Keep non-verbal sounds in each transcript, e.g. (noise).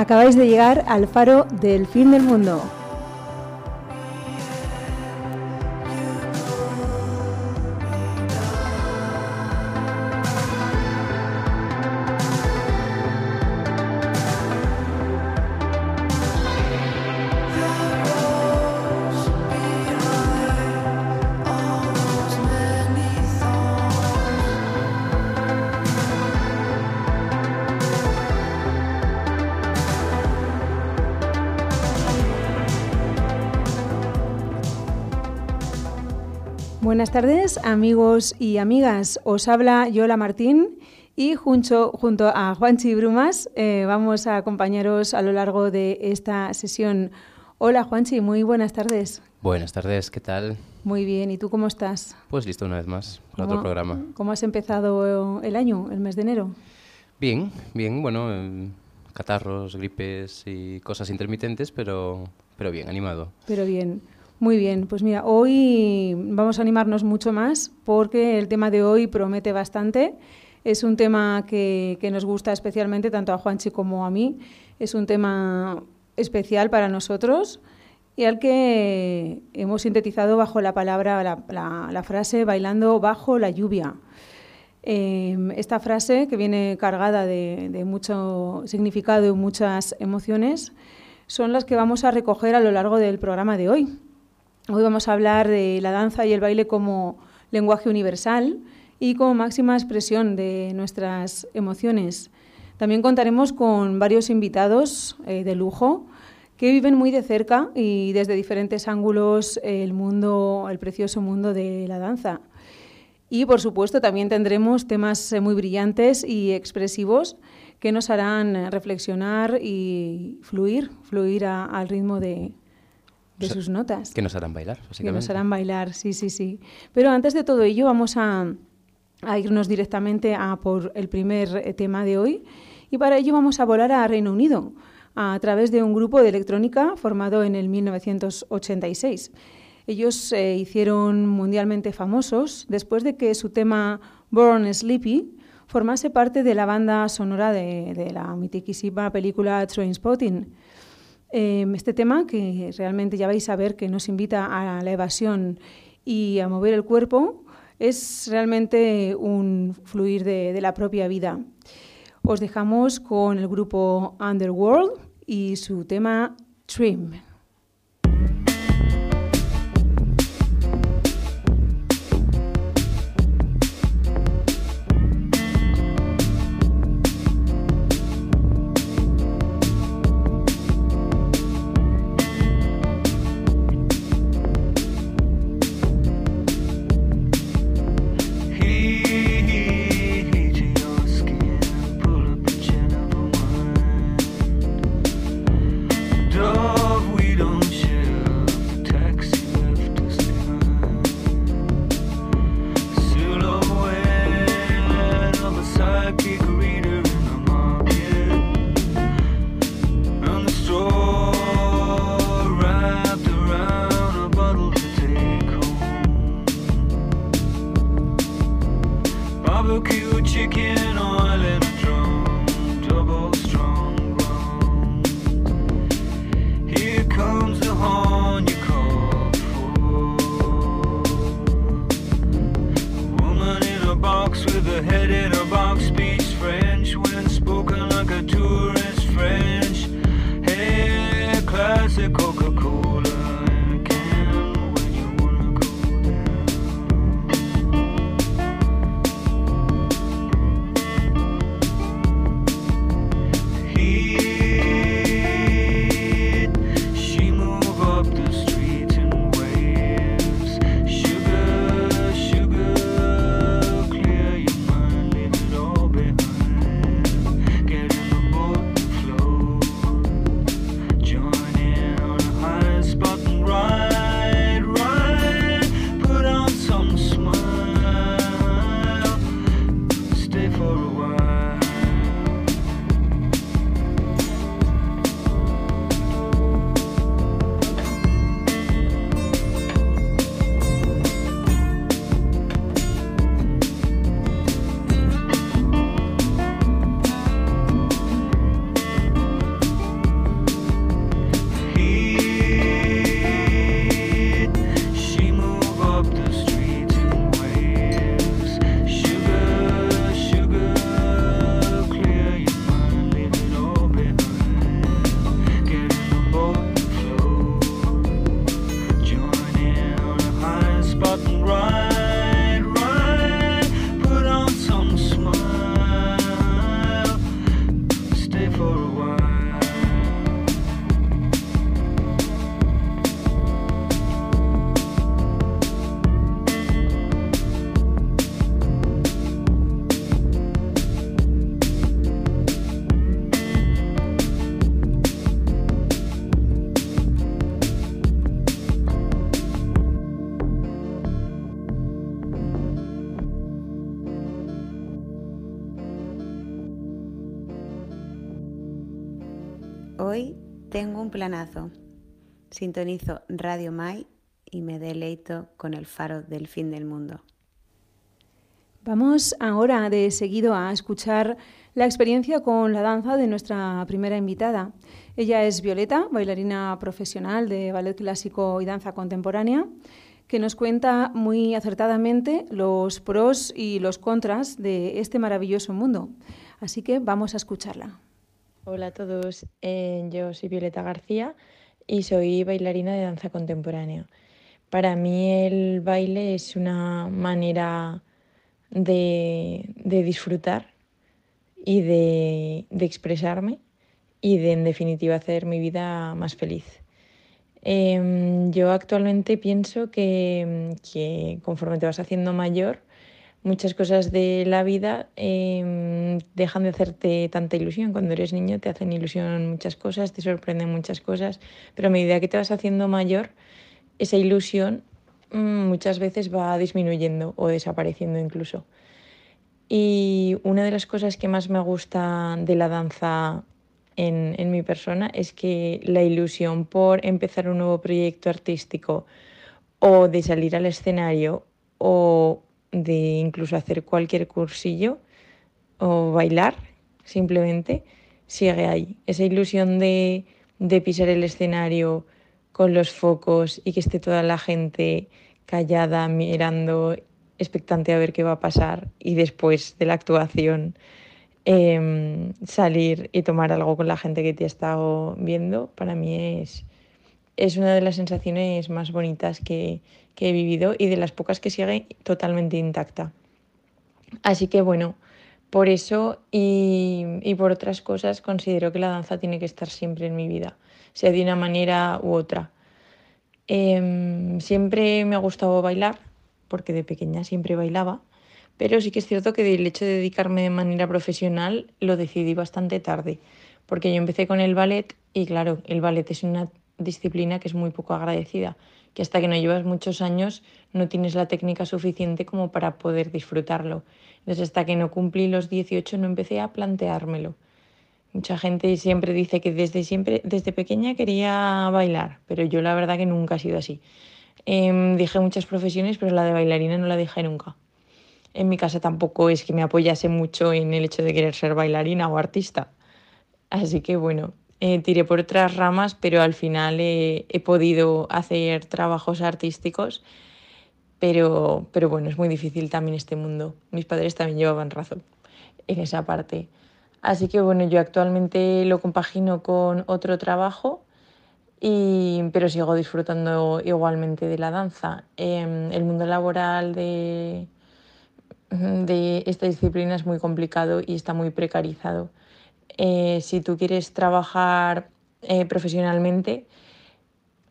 Acabáis de llegar al faro del fin del mundo. Buenas tardes, amigos y amigas. Os habla Yola Martín y junto, junto a Juanchi Brumas eh, vamos a acompañaros a lo largo de esta sesión. Hola Juanchi, muy buenas tardes. Buenas tardes, ¿qué tal? Muy bien, ¿y tú cómo estás? Pues listo una vez más para otro programa. ¿Cómo has empezado el año, el mes de enero? Bien, bien, bueno, eh, catarros, gripes y cosas intermitentes, pero, pero bien, animado. Pero bien. Muy bien, pues mira, hoy vamos a animarnos mucho más porque el tema de hoy promete bastante. Es un tema que, nos gusta especialmente tanto a Juanchi como a mí. Es un tema especial para nosotros y al que hemos sintetizado bajo la palabra, la, frase bailando bajo la lluvia. Em, esta frase, que viene cargada de mucho significado y muchas emociones, son las que vamos a recoger a lo largo del programa de hoy. Hoy vamos a hablar de la danza y el baile como lenguaje universal y como máxima expresión de nuestras emociones. También contaremos con varios invitados eh, de lujo que viven muy de cerca y desde diferentes ángulos el mundo, el precioso mundo de la danza. Y por supuesto también tendremos temas eh, muy brillantes y expresivos que nos harán reflexionar y fluir, fluir al ritmo de, de sus notas. Que nos harán bailar, básicamente. Que nos harán bailar, sí, sí, sí. Pero antes de todo ello vamos a, irnos directamente a por el primer eh, tema de hoy y para ello vamos a volar a Reino Unido a través de un grupo de electrónica formado en el 1986. Ellos se hicieron mundialmente famosos después de que su tema Born Sleepy formase parte de la banda sonora de, de la mitiquísima película Trainspotting. Em, este tema, que realmente ya vais a ver que nos invita a la evasión y a mover el cuerpo, es realmente un fluir de, de la propia vida. Os dejamos con el grupo Underworld y su tema Trim. Planazo. Sintonizo Radio Mai y me deleito con el faro del fin del mundo. Vamos ahora de seguido a escuchar la experiencia con la danza de nuestra primera invitada. Ella es Violeta, bailarina profesional de ballet clásico y danza contemporánea, que nos cuenta muy acertadamente los pros y los contras de este maravilloso mundo. Así que vamos a escucharla. Hola a todos, eh, yo soy Violeta García y soy bailarina de danza contemporánea. Para mí el baile es una manera de, disfrutar y de, expresarme y de en definitiva hacer mi vida más feliz. Em, yo actualmente pienso que, conforme te vas haciendo mayor, muchas cosas de la vida em, dejan de hacerte tanta ilusión. Cuando eres niño te hacen ilusión muchas cosas, te sorprenden muchas cosas, pero a medida que te vas haciendo mayor, esa ilusión mm, muchas veces va disminuyendo o desapareciendo incluso. Y una de las cosas que más me gusta de la danza en, en mi persona es que la ilusión por empezar un nuevo proyecto artístico o de salir al escenario o de incluso hacer cualquier cursillo o bailar, simplemente sigue ahí. Esa ilusión de, de pisar el escenario con los focos y que esté toda la gente callada, mirando, expectante a ver qué va a pasar y después de la actuación em, salir y tomar algo con la gente que te ha estado viendo, para mí es, es una de las sensaciones más bonitas que, he vivido y de las pocas que sigue totalmente intacta. Así que bueno, por eso y, por otras cosas considero que la danza tiene que estar siempre en mi vida, sea de una manera u otra. Em, siempre me ha gustado bailar, porque de pequeña siempre bailaba, pero sí que es cierto que el hecho de dedicarme de manera profesional lo decidí bastante tarde, porque yo empecé con el ballet y claro, el ballet es una disciplina que es muy poco agradecida, que hasta que no llevas muchos años no tienes la técnica suficiente como para poder disfrutarlo. Entonces hasta que no cumplí los 18 no empecé a planteármelo. Mucha gente siempre dice que desde siempre, desde pequeña quería bailar, pero yo la verdad que nunca ha sido así. Em, dije muchas profesiones, pero la de bailarina no la dije nunca. En mi casa tampoco es que me apoyase mucho en el hecho de querer ser bailarina o artista. Así que bueno, eh, tiré por otras ramas, pero al final he podido hacer trabajos artísticos. Pero, pero bueno, es muy difícil también este mundo. Mis padres también llevaban razón en esa parte. Así que bueno, yo actualmente lo compagino con otro trabajo, y, pero sigo disfrutando igualmente de la danza. Em, el mundo laboral de, de esta disciplina es muy complicado y está muy precarizado. Eh, si tú quieres trabajar eh, profesionalmente,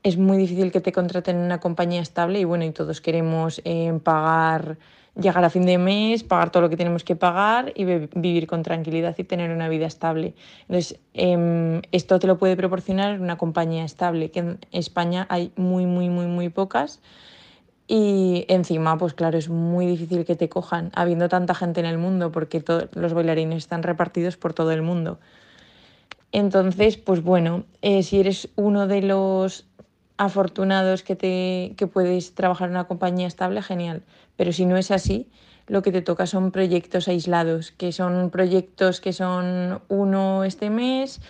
es muy difícil que te contraten en una compañía estable y bueno, y todos queremos eh, pagar, llegar a fin de mes, pagar todo lo que tenemos que pagar y vivir con tranquilidad y tener una vida estable. Entonces, em, esto te lo puede proporcionar una compañía estable, que en España hay muy, muy, muy, muy pocas. Y encima, pues claro, es muy difícil que te cojan, habiendo tanta gente en el mundo, porque los bailarines están repartidos por todo el mundo. Entonces, pues bueno, eh, si eres uno de los afortunados que, te, que puedes trabajar en una compañía estable, genial. Pero si no es así, lo que te toca son proyectos aislados, que son proyectos que son uno este mes,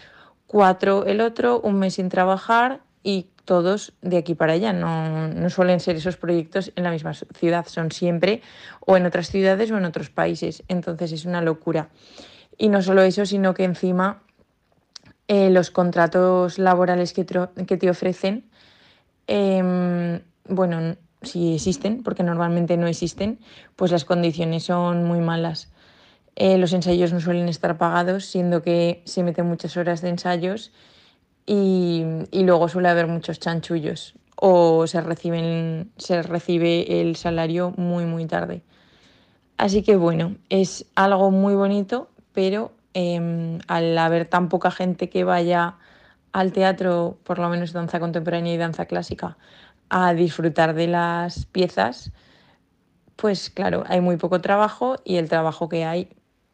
cuatro el otro, un mes sin trabajar y todos de aquí para allá. No, suelen ser esos proyectos en la misma ciudad, son siempre o en otras ciudades o en otros países. Entonces es una locura. Y no solo eso, sino que encima eh, los contratos laborales que te, ofrecen, em, bueno, si existen, porque normalmente no existen, pues las condiciones son muy malas. Eh, los ensayos no suelen estar pagados, siendo que se meten muchas horas de ensayos y, luego suele haber muchos chanchullos o se, reciben, se recibe el salario muy, muy tarde. Así que bueno, es algo muy bonito, pero em, al haber tan poca gente que vaya al teatro, por lo menos danza contemporánea y danza clásica, a disfrutar de las piezas, pues claro, hay muy poco trabajo y el trabajo que hay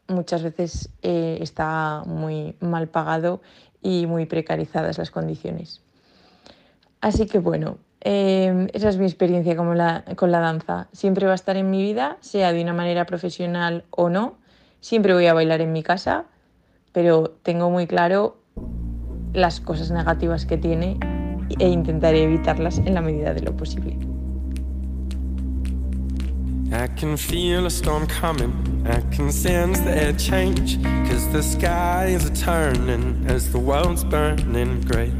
muchas veces eh, está muy mal pagado y muy precarizadas las condiciones. Así que bueno, em, esa es mi experiencia la, con la danza. Siempre va a estar en mi vida, sea de una manera profesional o no. Siempre voy a bailar en mi casa, pero tengo muy claro las cosas negativas que tiene e intentaré evitarlas en la medida de lo posible. I can feel a storm coming. I can sense the air change. Cause the skies are turning as the world's burning grey.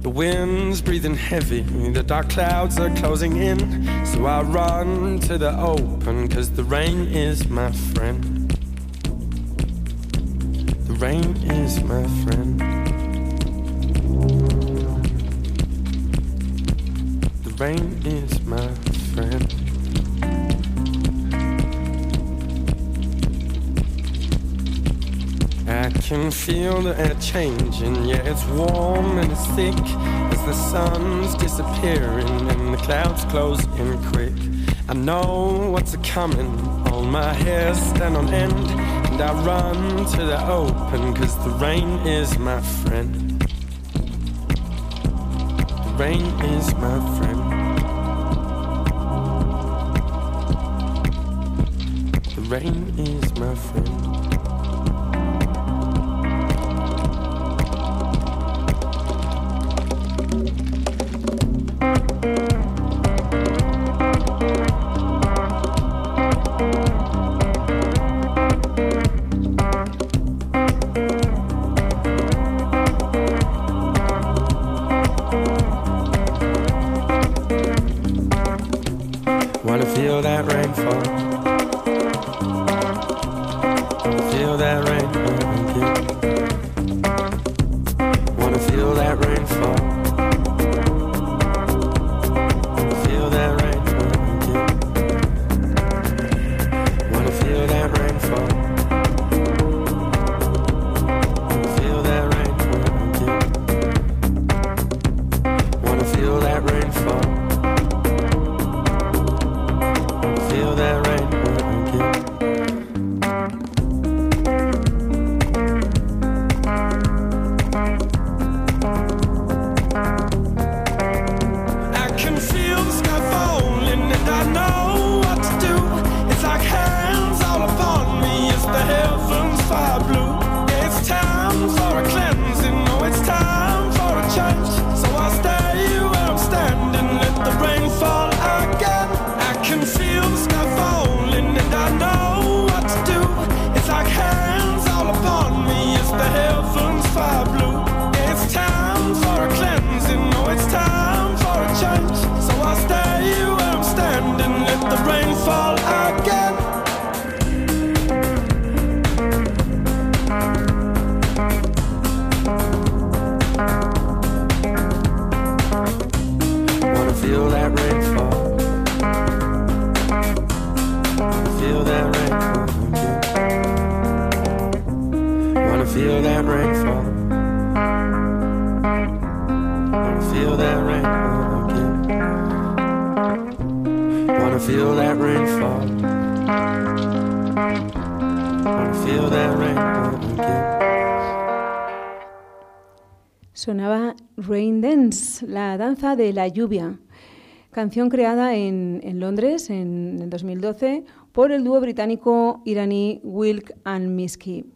The wind's breathing heavy, the dark clouds are closing in. So I run to the open, cause the rain is my friend. The rain is my friend. The rain is my friend. I can feel the air changing, yeah, it's warm and it's thick as the sun's disappearing and the clouds close in quick. I know what's a coming, all my hair stand on end, and I run to the open, cause the rain is my friend. The rain is my friend. The rain is my friend. Sonaba Rain Dance, la danza de la lluvia, canción creada en, Londres en, 2012 por el dúo británico iraní Wilk and Miski.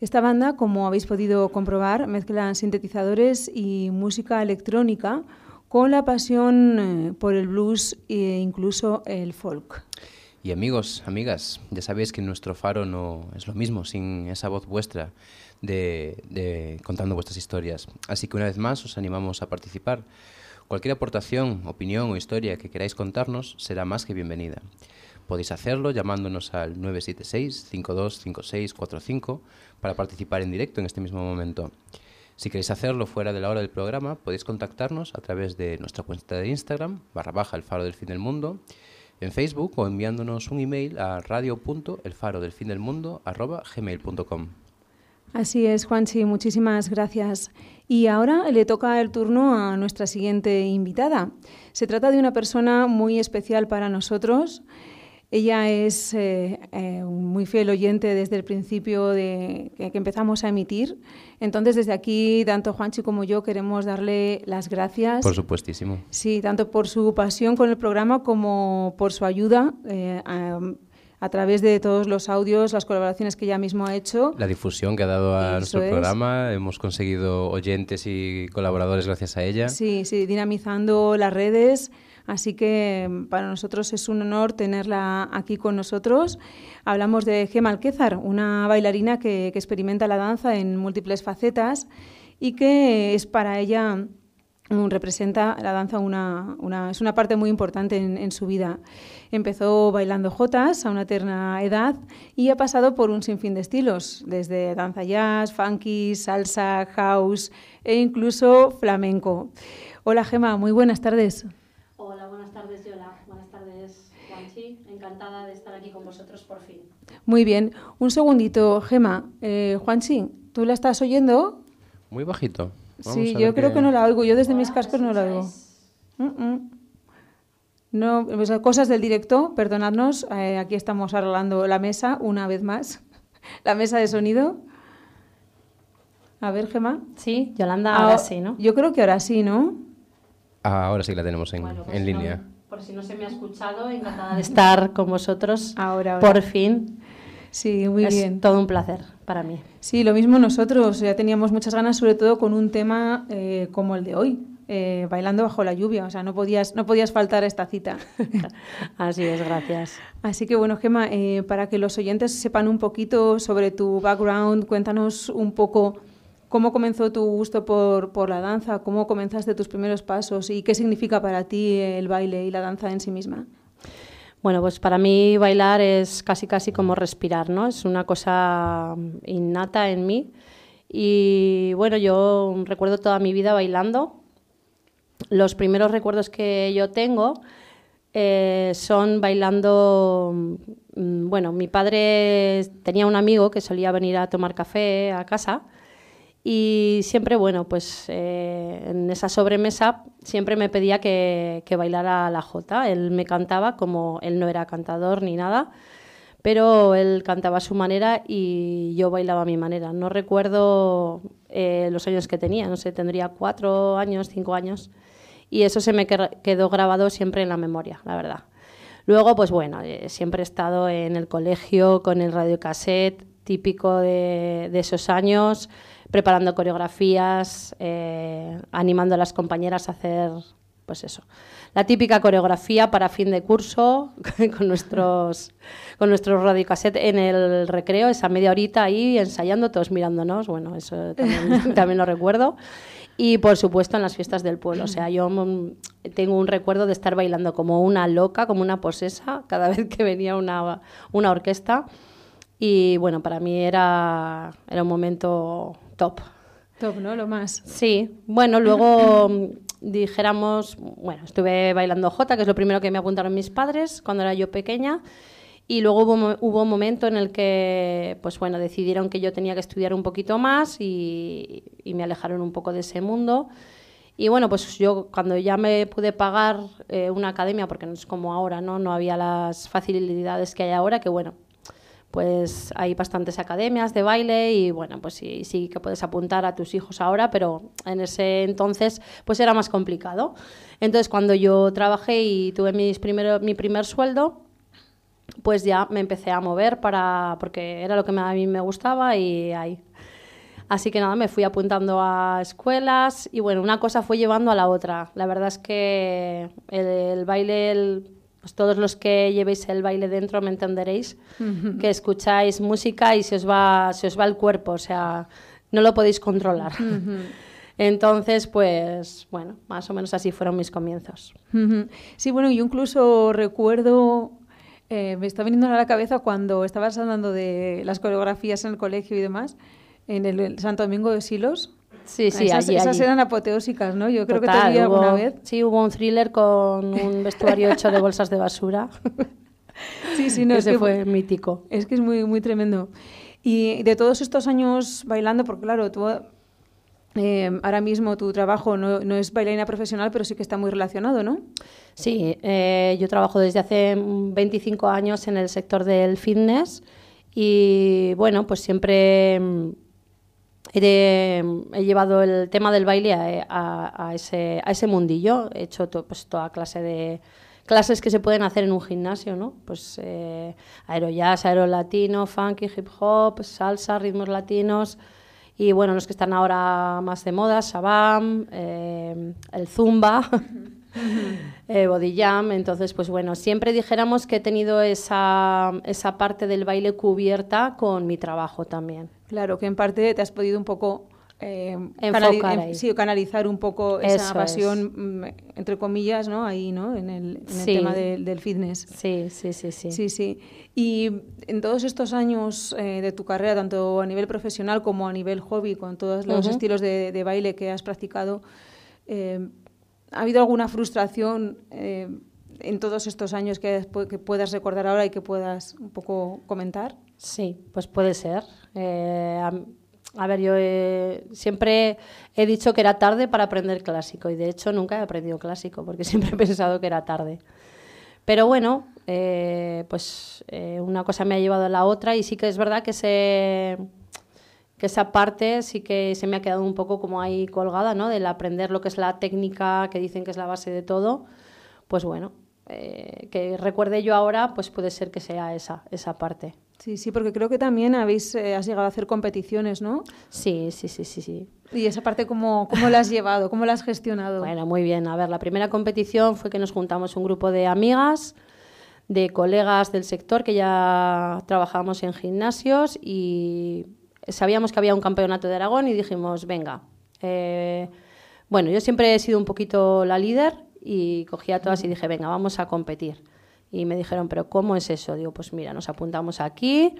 Esta banda, como habéis podido comprobar, mezcla sintetizadores y música electrónica con la pasión eh, por el blues e incluso el folk. Y amigos, amigas, ya sabéis que nuestro faro no es lo mismo sin esa voz vuestra de, contando vuestras historias. Así que una vez más os animamos a participar. Cualquier aportación, opinión o historia que queráis contarnos será más que bienvenida. Podéis hacerlo llamándonos al 976-525645 para participar en directo en este mismo momento. Si queréis hacerlo fuera de la hora del programa, podéis contactarnos a través de nuestra cuenta de Instagram, barra baja el faro del fin del mundo, en Facebook o enviándonos un email a radio.elfarodelfindelmundo.gmail.com. Así es, Juanchi, muchísimas gracias. Y ahora le toca el turno a nuestra siguiente invitada. Se trata de una persona muy especial para nosotros. Ella es eh, eh, muy fiel oyente desde el principio de que, que empezamos a emitir. Entonces, desde aquí, tanto Juanchi como yo queremos darle las gracias. Por supuestísimo. Sí, tanto por su pasión con el programa como por su ayuda eh, a, a través de todos los audios, las colaboraciones que ella mismo ha hecho. La difusión que ha dado a Eso nuestro es. programa. Hemos conseguido oyentes y colaboradores gracias a ella. Sí, sí, dinamizando las redes. Así que mm, para nosotros es un honor tenerla aquí con nosotros. Hablamos de Gema Alquézar, una bailarina que, que experimenta la danza en múltiples facetas y que es para ella representa la danza una, una- es una parte muy importante en, en su vida. Empezó bailando jotas a una eterna edad y ha pasado por un sinfín de estilos, desde danza jazz, funky, salsa, house e incluso flamenco. Hola Gema, muy buenas tardes. Hola, buenas tardes, Yola. Buenas tardes, Juanchi. Encantada de estar aquí con vosotros por fin. Muy bien, un segundito, Gema. Eh, Juanchi, ¿tú la estás oyendo? Muy bajito. Vamos sí, yo creo que no la oigo. Yo desde mis cascos ¿me no la oigo. Mm, mm. No, pues, cosas del directo, perdonadnos. eh, aquí estamos arreglando la mesa una vez más. (laughs) la mesa de sonido. A ver, Gema. Sí, Yolanda, ahora Ah, sí, ¿no? Yo creo que ahora sí, ¿no? Ah, ahora sí que la tenemos en, Bueno, pues en no- línea. por si no se me ha escuchado, encantada de estar con vosotros. Ahora, ahora. Por fin. Sí, muy es bien. todo un placer para mí. Sí, lo mismo nosotros. Ya teníamos muchas ganas, sobre todo con un tema eh, como el de hoy, eh, bailando bajo la lluvia. O sea, no podías, no podías faltar a esta cita. (laughs) Así es, gracias. Así que bueno, Gema, eh, para que los oyentes sepan un poquito sobre tu background, cuéntanos un poco cómo comenzó tu gusto por, por la danza, cómo comenzaste tus primeros pasos y qué significa para ti el baile y la danza en sí misma. Bueno, pues para mí bailar es casi casi como respirar, ¿no? Es una cosa innata en mí. Y bueno, yo recuerdo toda mi vida bailando. Los primeros recuerdos que yo tengo eh, son bailando. mm, Bueno, mi padre tenía un amigo que solía venir a tomar café a casa y siempre, bueno, pues eh, en esa sobremesa siempre me pedía que, que bailara la jota. Él me cantaba como él no era cantador ni nada, pero él cantaba a su manera y yo bailaba a mi manera. No recuerdo eh, los años que tenía, no sé, tendría cuatro años, cinco años, y eso se me quedó grabado siempre en la memoria, la verdad. Luego, pues bueno, eh, siempre he estado en el colegio con el radiocassette típico de, de esos años, preparando coreografías, eh, animando a las compañeras a hacer, pues eso, la típica coreografía para fin de curso (laughs) con nuestros, con nuestros radiocassette en el recreo, esa media horita ahí ensayando, todos mirándonos, bueno, eso también, (laughs) también lo recuerdo. Y por supuesto en las fiestas del pueblo. O sea, yo mm, tengo un recuerdo de estar bailando como una loca, como una posesa, cada (laughs) vez que venía una, una orquesta. Y bueno, para mí era, era un momento top. Top, ¿no? Lo más. Sí, bueno, luego mm, dijéramos, bueno, estuve bailando jota, que es lo primero que me apuntaron mis padres cuando era yo pequeña. Y luego hubo, un momento en el que, pues bueno, decidieron que yo tenía que estudiar un poquito más y, y me alejaron un poco de ese mundo. Y bueno, pues yo cuando ya me pude pagar eh, una academia, porque no es como ahora, ¿no? No había las facilidades que hay ahora, que bueno, pues hay bastantes academias de baile y bueno, pues sí, sí que puedes apuntar a tus hijos ahora, pero en ese entonces pues era más complicado. Entonces cuando yo trabajé y tuve mis primero, mi primer sueldo, pues ya me empecé a mover para porque era lo que a mí me gustaba y ahí. Así que nada, me fui apuntando a escuelas y bueno, una cosa fue llevando a la otra. La verdad es que el, el baile, el- pues todos los que llevéis el baile dentro me entenderéis, que escucháis música y se os, va, se os va el cuerpo, o sea, no lo podéis controlar. Entonces, pues bueno, más o menos así fueron mis comienzos. Sí, bueno, yo incluso recuerdo, eh, me está viniendo a la cabeza cuando estabas hablando de las coreografías en el colegio y demás, en el, el Santo Domingo de Silos. Sí, sí, esas, allí, esas allí. eran apoteósicas, ¿no? Yo creo que te vi alguna vez. Sí, hubo un thriller con (laughs) un vestuario hecho de bolsas de basura. Sí, sí, no, (laughs) es Ese que fue mítico. Es que es muy, muy tremendo. Y de todos estos años bailando, porque claro, tú eh, ahora mismo tu trabajo no, no es bailarina profesional, pero sí que está muy relacionado, ¿no? Sí, eh, yo trabajo desde hace 25 años en el sector del fitness y bueno, pues siempre mm, he, he llevado el tema del baile a, ese, a ese mundillo. He hecho pues, toda clase de clases que se pueden hacer en un gimnasio, ¿no? Pues eh, aerojazz, aerolatino, funky, hip hop, salsa, ritmos latinos y bueno, los que están ahora más de moda, Shabam, eh, el Zumba. (laughs) (laughs) eh, body jam. Entonces, pues bueno, siempre dijéramos que he tenido esa, esa parte del baile cubierta con mi trabajo también. Claro, que en parte te has podido un poco eh, canali- ahí. sí, canalizar un poco esa pasión, mm, entre comillas, ¿no? Ahí, ¿no? En el, en el Sí. tema de- del fitness. Sí, sí, sí, sí. Sí, sí. Y en todos estos años eh, de tu carrera, tanto a nivel profesional como a nivel hobby, con todos los estilos de, de baile que has practicado, eh, ¿ha habido alguna frustración eh, en todos estos años que, que puedas recordar ahora y que puedas un poco comentar? Sí, pues puede ser. Eh, a, a ver, yo eh, siempre he dicho que era tarde para aprender clásico y de hecho nunca he aprendido clásico porque (laughs) siempre he pensado que era tarde. Pero bueno, eh, pues eh, una cosa me ha llevado a la otra y sí que es verdad que, se, que esa parte sí que se me ha quedado un poco como ahí colgada, ¿no? Del aprender lo que es la técnica, que dicen que es la base de todo. Pues bueno, eh, que recuerde yo ahora, pues puede ser que sea esa, esa parte. Sí, sí, porque creo que también habéis, eh, has llegado a hacer competiciones, ¿no? Sí, sí, sí, sí, sí. Y esa parte, ¿cómo, cómo la has llevado? ¿Cómo la has gestionado? Bueno, muy bien. A ver, la primera competición fue que nos juntamos un grupo de amigas, de colegas del sector que ya trabajábamos en gimnasios y sabíamos que había un campeonato de Aragón y dijimos, venga. eh, bueno, yo siempre he sido un poquito la líder y cogí a todas y dije, venga, vamos a competir. Y me dijeron, pero ¿cómo es eso? Digo, pues mira, nos apuntamos aquí,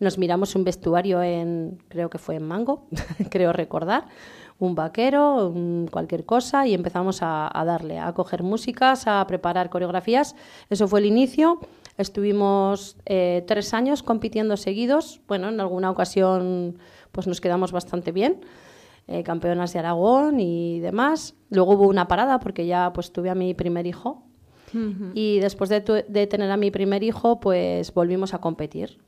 nos miramos un vestuario en, creo que fue en Mango, (laughs) creo recordar, un vaquero, un cualquier cosa, y empezamos a, a darle, a coger músicas, a preparar coreografías. Eso fue el inicio. Estuvimos eh, tres años compitiendo seguidos. Bueno, en alguna ocasión pues nos quedamos bastante bien, eh, campeonas de Aragón y demás. Luego hubo una parada porque ya pues tuve a mi primer hijo Ujú. y después de, tu- de tener a mi primer hijo, pues volvimos a competir.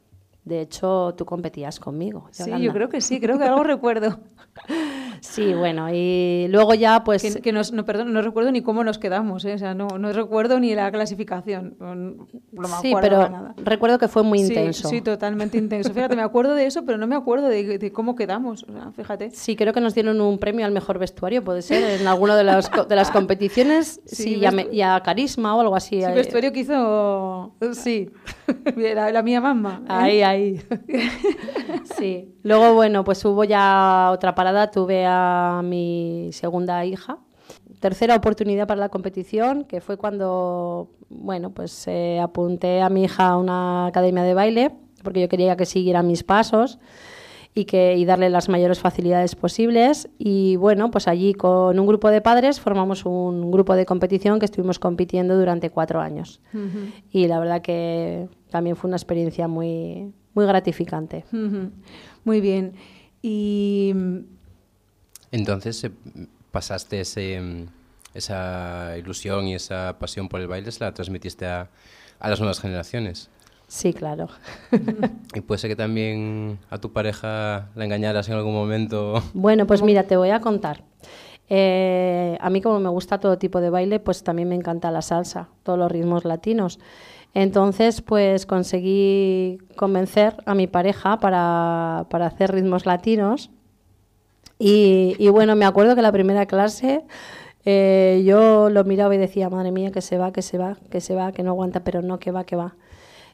De hecho, tú competías conmigo. Sí, yo creo que sí, creo que algo recuerdo. (laughs) Sí, bueno, y luego ya, pues... Que, que nos, no, perdón, no recuerdo ni cómo nos quedamos, ¿eh? o sea, no, no recuerdo ni la clasificación. No, no me sí, pero nada. recuerdo que fue muy Sí, intenso. Sí, totalmente intenso. Fíjate, me acuerdo de eso, pero no me acuerdo de, de cómo quedamos. O sea, fíjate. Sí, creo que nos dieron un premio al mejor vestuario, puede ser, en alguna de las, de las competiciones. (laughs) Sí, Sí, y, a, y a carisma o algo así. Sí, eh, vestuario que hizo Sí, (laughs) la, la mía mamá. ¿eh? ahí, ahí. (laughs) Sí. Luego, bueno, pues hubo ya otra parada. Tuve a mi segunda hija. Tercera oportunidad para la competición, que fue cuando, bueno, pues eh, apunté a mi hija a una academia de baile, porque yo quería que siguiera mis pasos y, que, y darle las mayores facilidades posibles. Y bueno, pues allí con un grupo de padres formamos un grupo de competición que estuvimos compitiendo durante cuatro años. Y la verdad que también fue una experiencia muy, muy gratificante. Muy bien. Y Entonces, eh, pasaste ese, esa ilusión y esa pasión por el baile, se la transmitiste a, a las nuevas generaciones. Sí, claro. (laughs) Y puede ser que también a tu pareja la engañaras en algún momento. Bueno, pues mira, te voy a contar. Eh, a mí como me gusta todo tipo de baile, pues también me encanta la salsa, todos los ritmos latinos. Entonces, pues conseguí convencer a mi pareja para, para hacer ritmos latinos. Y, y bueno, me acuerdo que la primera clase eh, yo lo miraba y decía, madre mía, que se va, que se va, que se va, que no aguanta, pero no, que va, que va.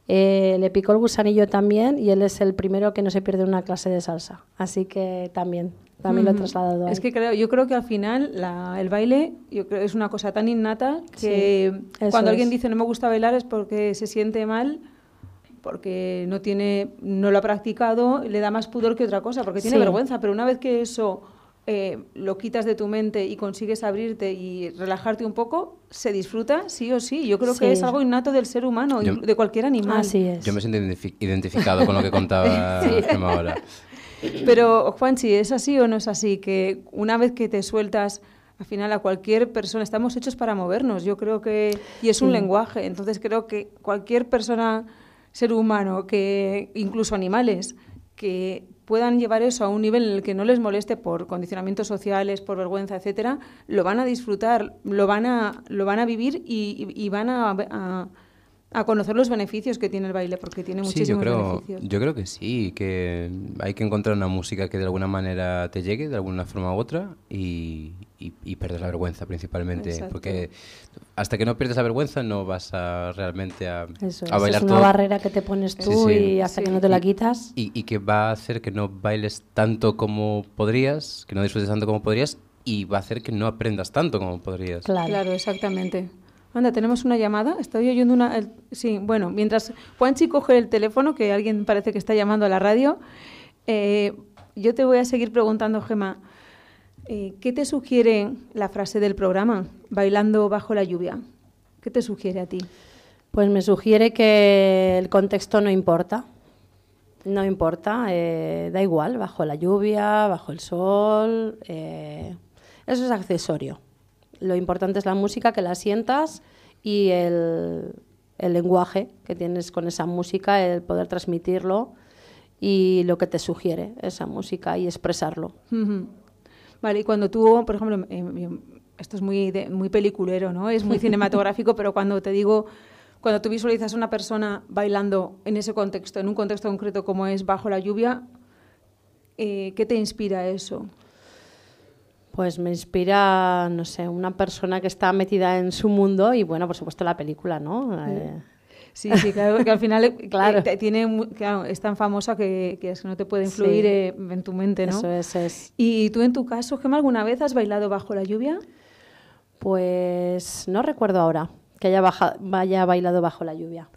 Eh, le picó el gusanillo también y él es el primero que no se pierde una clase de salsa. Así que también, también lo he trasladado. Es ahí. que creo, yo creo que al final la- el baile yo creo, es una cosa tan innata que eso cuando alguien es. dice no me gusta bailar es porque se siente mal, porque no tiene, no lo ha practicado, le da más pudor que otra cosa, porque tiene Sí. vergüenza. Pero una vez que eso eh, lo quitas de tu mente y consigues abrirte y relajarte un poco, se disfruta sí o sí. Yo creo que Sí. es algo innato del ser humano, Yo- de cualquier animal. Así es. Yo me siento identifi- identificado con lo que contaba (laughs) (laughs) Gemma ahora. Pero, Juanchi, ¿es así o no es así? Que una vez que te sueltas al final a cualquier persona, estamos hechos para movernos, yo creo que, y es un lenguaje, entonces creo que cualquier persona, ser humano, que incluso animales, que puedan llevar eso a un nivel en el que no les moleste por condicionamientos sociales, por vergüenza, etcétera, lo van a disfrutar, lo van a, lo van a vivir y, van a a conocer los beneficios que tiene el baile, porque tiene muchísimos sí, yo creo, beneficios. Yo creo que sí, que hay que encontrar una música que de alguna manera te llegue, de alguna forma u otra, y, y, perder la vergüenza principalmente. Porque hasta que no pierdes la vergüenza no vas a realmente a, Eso a bailar es una barrera que te pones tú y hasta que no te la quitas. Y, y que va a hacer que no bailes tanto como podrías, que no disfrutes tanto como podrías, y va a hacer que no aprendas tanto como podrías. Claro, claro exactamente. Anda, tenemos una llamada. Estoy oyendo una. sí, bueno, mientras Juanchi coge el teléfono, que alguien parece que está llamando a la radio, eh, yo te voy a seguir preguntando, Gema. Eh, ¿Qué te sugiere la frase del programa, bailando bajo la lluvia? ¿Qué te sugiere a ti? Pues me sugiere que el contexto no importa. No importa, eh, da igual, bajo la lluvia, bajo el sol. eso es accesorio. Lo importante es la música, que la sientas y el, lenguaje que tienes con esa música, el poder transmitirlo y lo que te sugiere esa música y expresarlo. Vale, y cuando tú, por ejemplo, em, esto es muy, muy peliculero, ¿no? Es muy (laughs) cinematográfico, pero cuando te digo, cuando tú visualizas a una persona bailando en ese contexto, en un contexto concreto como es bajo la lluvia, eh, ¿qué te inspira eso? Pues me inspira, no sé, una persona que está metida en su mundo y, bueno, por supuesto la película, ¿no? Eh, sí, sí, claro, que al final eh, (laughs) claro. tiene, claro, es tan famosa que, que no te puede influir eh, en tu mente, ¿no? Eso es, es. ¿Y tú en tu caso, Gemma, alguna vez has bailado bajo la lluvia? Pues no recuerdo ahora que haya, haya bailado bajo la lluvia.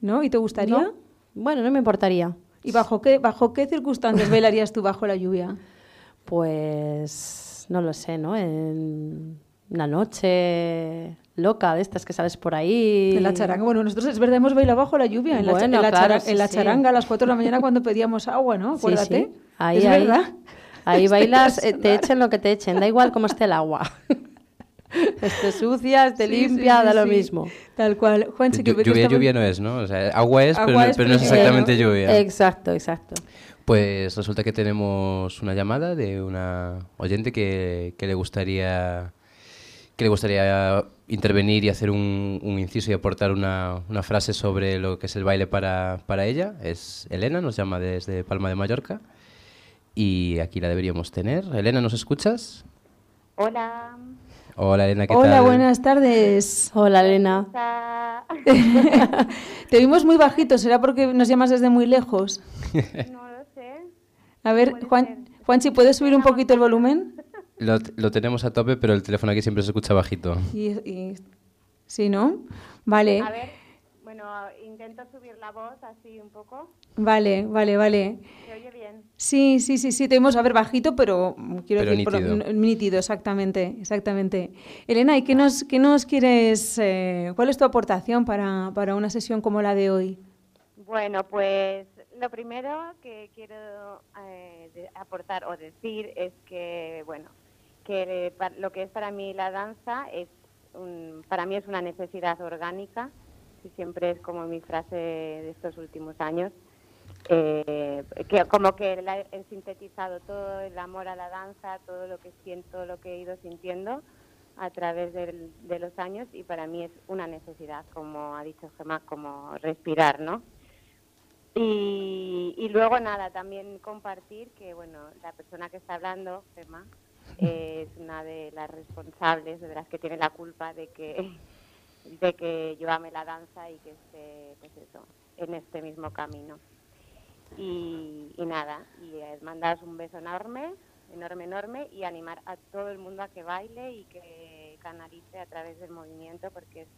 ¿No? ¿Y te gustaría? Bueno, no me importaría. ¿Y bajo qué, bajo qué circunstancias bailarías tú bajo la lluvia? (laughs) Pues no lo sé, ¿no? En una noche loca de estas que sales por ahí. En la charanga. Bueno, nosotros es verdad, hemos bailado bajo la lluvia. En la, en la, charanga a las 4 de la mañana cuando pedíamos agua, ¿no? Acuérdate. Sí, Ahí, es verdad. Ahí (laughs) bailas, eh, te echen lo que te echen, da igual cómo esté el agua. (laughs) esté sucia, esté limpia, da lo mismo. Tal cual. Juan, lluvia, lluvia no es, ¿no? O sea, agua es, pero, es, pero no es exactamente lluvia. Exacto, exacto. Pues resulta que tenemos una llamada de una oyente que, le gustaría que le gustaría intervenir y hacer un, inciso y aportar una, frase sobre lo que es el baile para, para, ella. Es Elena, nos llama desde Palma de Mallorca y aquí la deberíamos tener. Elena, ¿nos escuchas? Hola. Hola Elena, ¿qué tal? Hola, buenas tardes. Hola Elena. (laughs) Te vimos muy bajito, ¿será porque nos llamas desde muy lejos? No a ver, Juan, Juanchi, ¿puedes subir un poquito el volumen? Lo, lo, tenemos a tope, pero el teléfono aquí siempre se escucha bajito. Y, ¿Sí, no? Vale. A ver, bueno, intento subir la voz así un poco. Vale, vale, vale. ¿Se oye bien? Sí, sí, sí, sí, tenemos a ver bajito, pero quiero decir, nítido. nítido, exactamente, exactamente. Elena, ¿y qué nos, qué nos quieres, eh, cuál es tu aportación para, para una sesión como la de hoy? Bueno, pues lo primero que quiero eh, aportar o decir es que, bueno, que lo que es para mí la danza es, para mí es una necesidad orgánica, y siempre es como mi frase de estos últimos años, eh, que como que he sintetizado todo el amor a la danza, todo lo que siento, lo que he ido sintiendo a través de los años y para mí es una necesidad, como ha dicho Gemma, como respirar, ¿no? Y, luego nada, también compartir que bueno, la persona que está hablando, Gemma, es una de las responsables, de las que tiene la culpa de que (laughs) de que yo ame la danza y que esté pues eso, en este mismo camino. Y, nada, y mandaros un beso enorme, enorme, enorme, y animar a todo el mundo a que baile y que canalice a través del movimiento porque es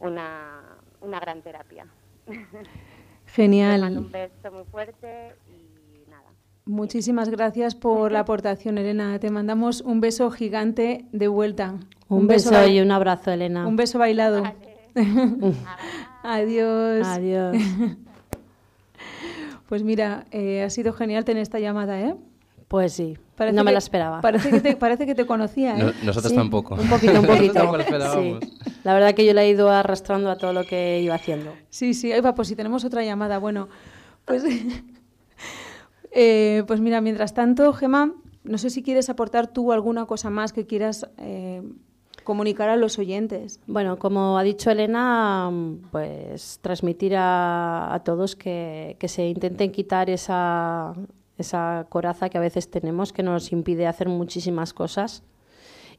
una, una gran terapia. (laughs) Genial. un beso muy fuerte y nada. Muchísimas gracias por la aportación, Elena. Te mandamos un beso gigante de vuelta. Un, beso, y un abrazo, Elena. Un beso bailado. (laughs) Adiós. Adiós. (laughs) pues mira, eh, ha sido genial tener esta llamada, ¿eh? Pues sí, no me la esperaba. Parece que te, parece que te conocía. ¿eh? nosotros tampoco. Un poquito, un poquito. sí. La verdad que yo la he ido arrastrando a todo lo que iba haciendo. Sí, sí. Ahí va, pues si tenemos otra llamada. Bueno, pues, (laughs) eh, pues mira, mientras tanto, Gemma, no sé si quieres aportar tú alguna cosa más que quieras eh, comunicar a los oyentes. Bueno, como ha dicho Elena, pues transmitir a, todos que, que, se intenten quitar esa, esa coraza que a veces tenemos que nos impide hacer muchísimas cosas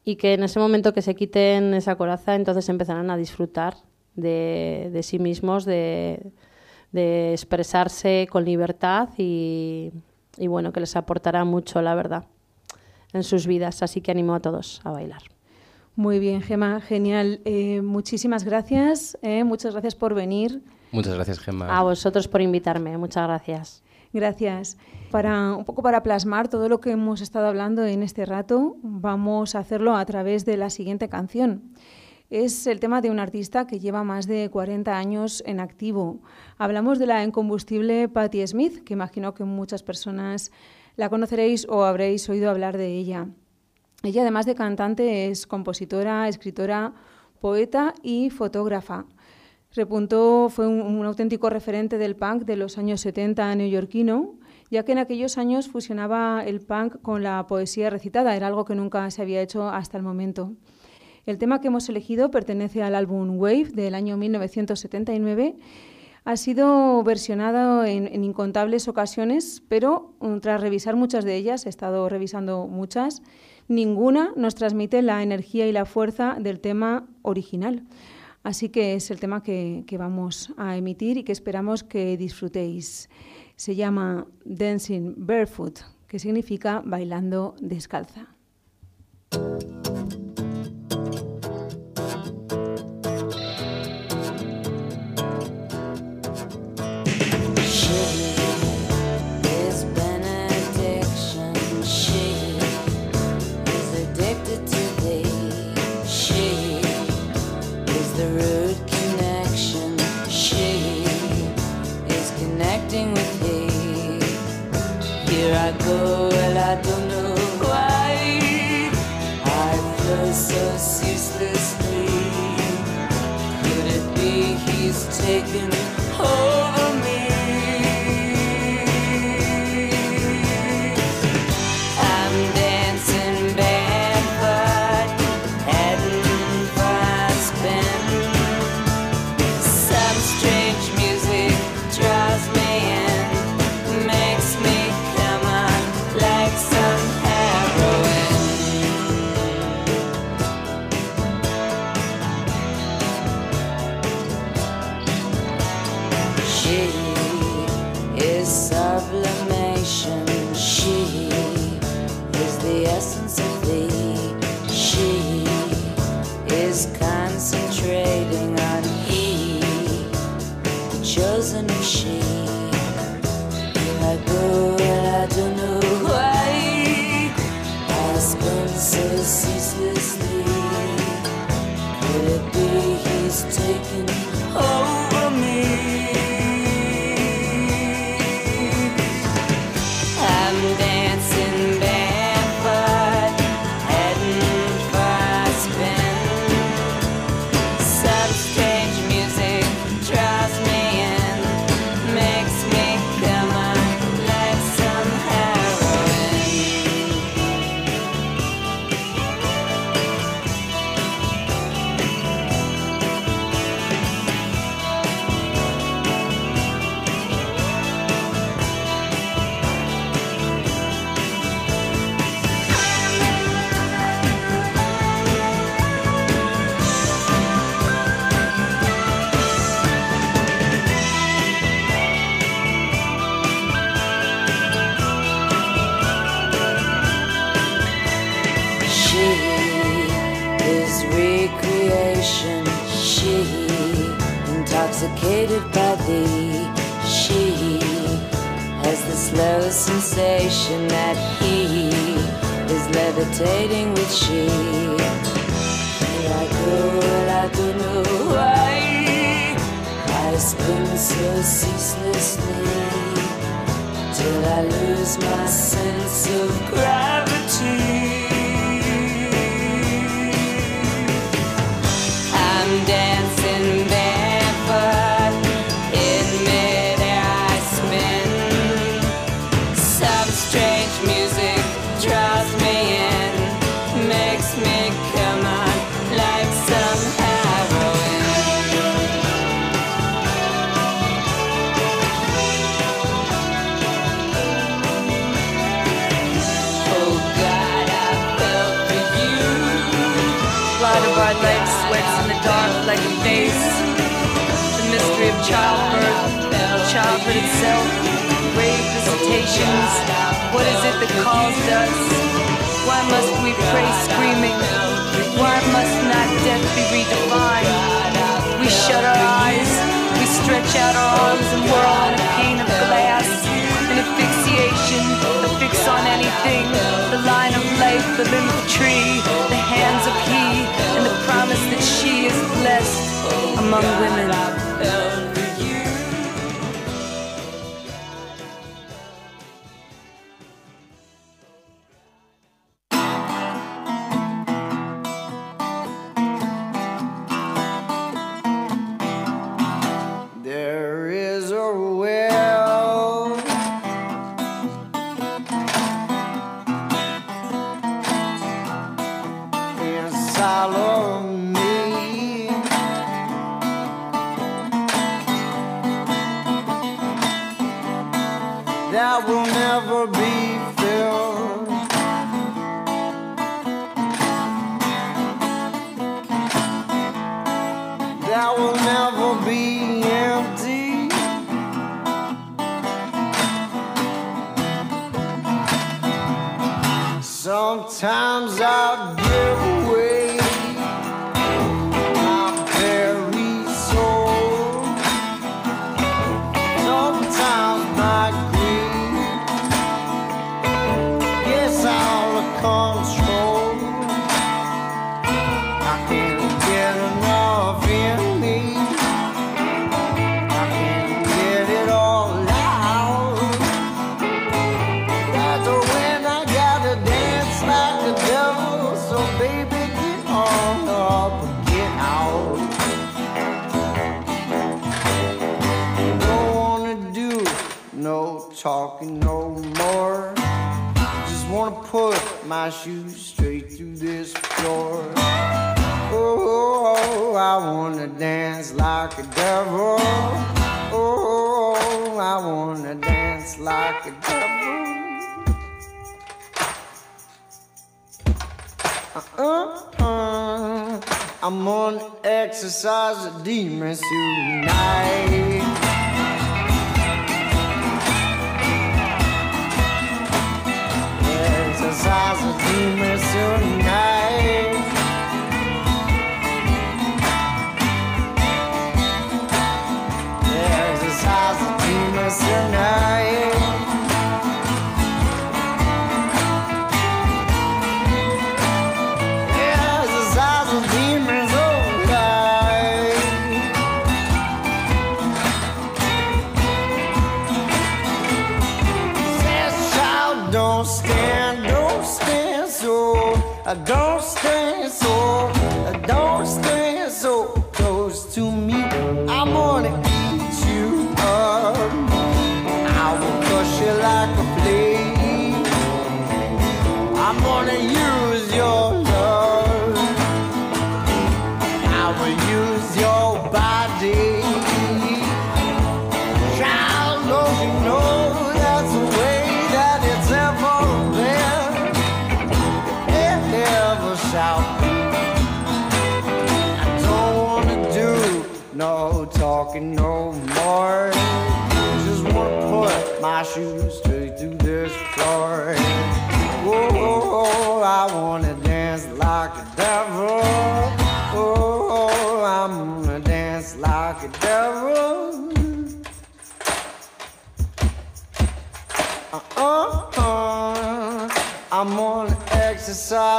y que en ese momento que se quiten esa coraza entonces empezarán a disfrutar de, de sí mismos, de, de, expresarse con libertad y, y bueno, que les aportará mucho, la verdad, en sus vidas. Así que animo a todos a bailar. Muy bien, Gema, genial. Eh, muchísimas gracias. Eh, muchas gracias por venir. Muchas gracias, Gema. A vosotros por invitarme. Muchas gracias. Gracias. Para un poco para plasmar todo lo que hemos estado hablando en este rato, vamos a hacerlo a través de la siguiente canción. Es el tema de un artista que lleva más de 40 años en activo. Hablamos de la incombustible Patti Smith, que imagino que muchas personas la conoceréis o habréis oído hablar de ella. Ella, además de cantante, es compositora, escritora, poeta y fotógrafa. Repuntó fue un, auténtico referente del punk de los años 70 neoyorquino, ya que en aquellos años fusionaba el punk con la poesía recitada, era algo que nunca se había hecho hasta el momento. El tema que hemos elegido pertenece al álbum Wave del año 1979. Ha sido versionado en, en, incontables ocasiones, pero mm, tras revisar muchas de ellas, he estado revisando muchas, ninguna nos transmite la energía y la fuerza del tema original. Así que es el tema que, vamos a emitir y que esperamos que disfrutéis. Se llama Dancing Barefoot, que significa bailando descalza. I go, well, I don't know why. I so ceaselessly. Could it be he's taken hold? What is it that calls us? Why must we pray screaming? Why must not death be redefined? We shut our eyes, we stretch out our arms and whirl on a pane of glass. An asphyxiation, a fix on anything. The line of life, the limb of tree, the hands of he, and the promise that she is blessed among women. A girl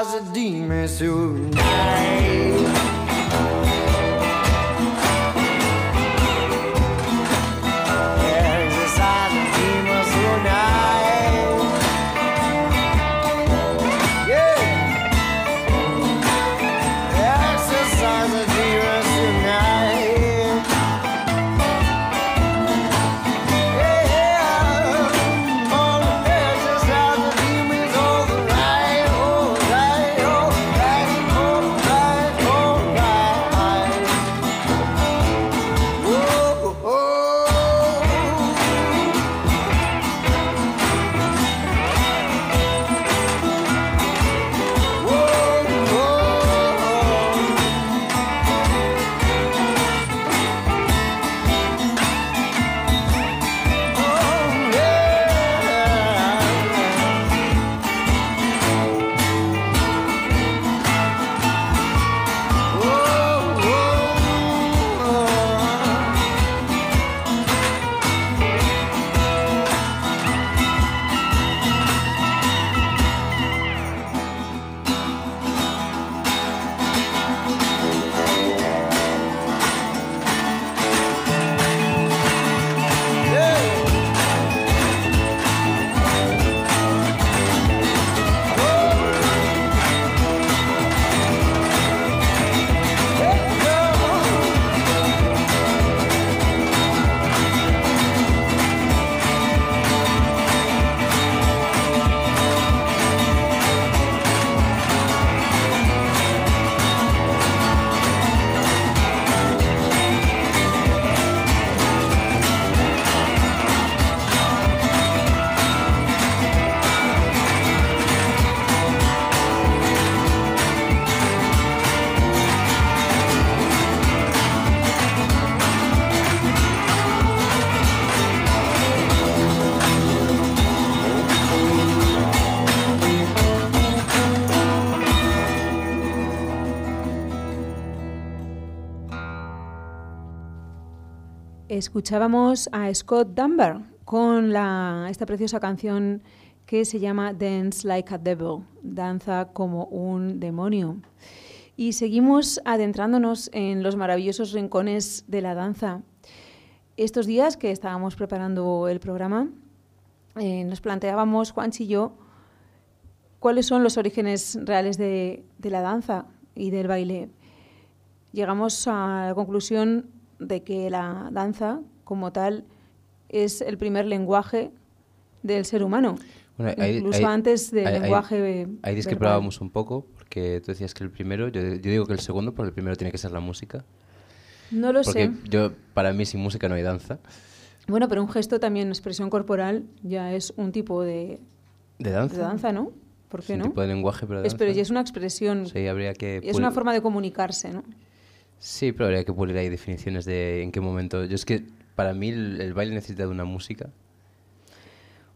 As a demon soon. Escuchábamos a Scott Dunbar con esta preciosa canción que se llama Dance Like a Devil, danza como un demonio. Y seguimos adentrándonos en los maravillosos rincones de la danza. Estos días que estábamos preparando el programa, eh, nos planteábamos, Juanchi y yo, cuáles son los orígenes reales de la danza y del baile. Llegamos a la conclusión de que la danza, como tal, es el primer lenguaje del ser humano. Bueno, ahí- incluso ahí- antes del ahí- lenguaje Ahí discrepábamos un poco, porque tú decías que el primero, yo, yo digo que el segundo, porque el primero tiene que ser la música. No lo porque sé. yo, para mí, sin música no hay danza. Bueno, pero un gesto también, expresión corporal, ya es un tipo de, ¿De danza? de danza, ¿no? ¿Por Es qué un no? tipo de lenguaje, pero de Es, pero danza. ya es una expresión, Sí, habría que... es pul- una forma de comunicarse, ¿no? Sí, pero habría que pulir ahí definiciones de en qué momento... Yo es que, para mí, el, el baile necesita de una música.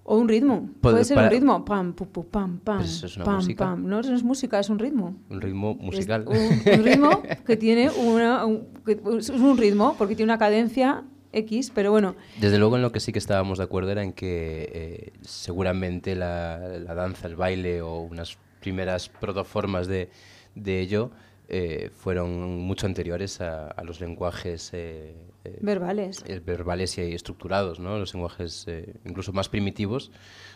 O un ritmo. Puede- Puede ser para- un ritmo. Pam, pu, pu, pam, pam. Pues eso es una pam, música. pam. No, eso no es música, es un ritmo. Un ritmo Es musical. un, un (laughs) ritmo que tiene una. un- que- es un ritmo porque tiene una cadencia X, pero bueno, Desde luego en lo que sí que estábamos de acuerdo era en que eh, seguramente la, la danza, el baile o unas primeras protoformas de, de ello eh, fueron mucho anteriores a, a los lenguajes eh, eh, verbales. eh, verbales y estructurados, ¿no? Los lenguajes incluso más primitivos.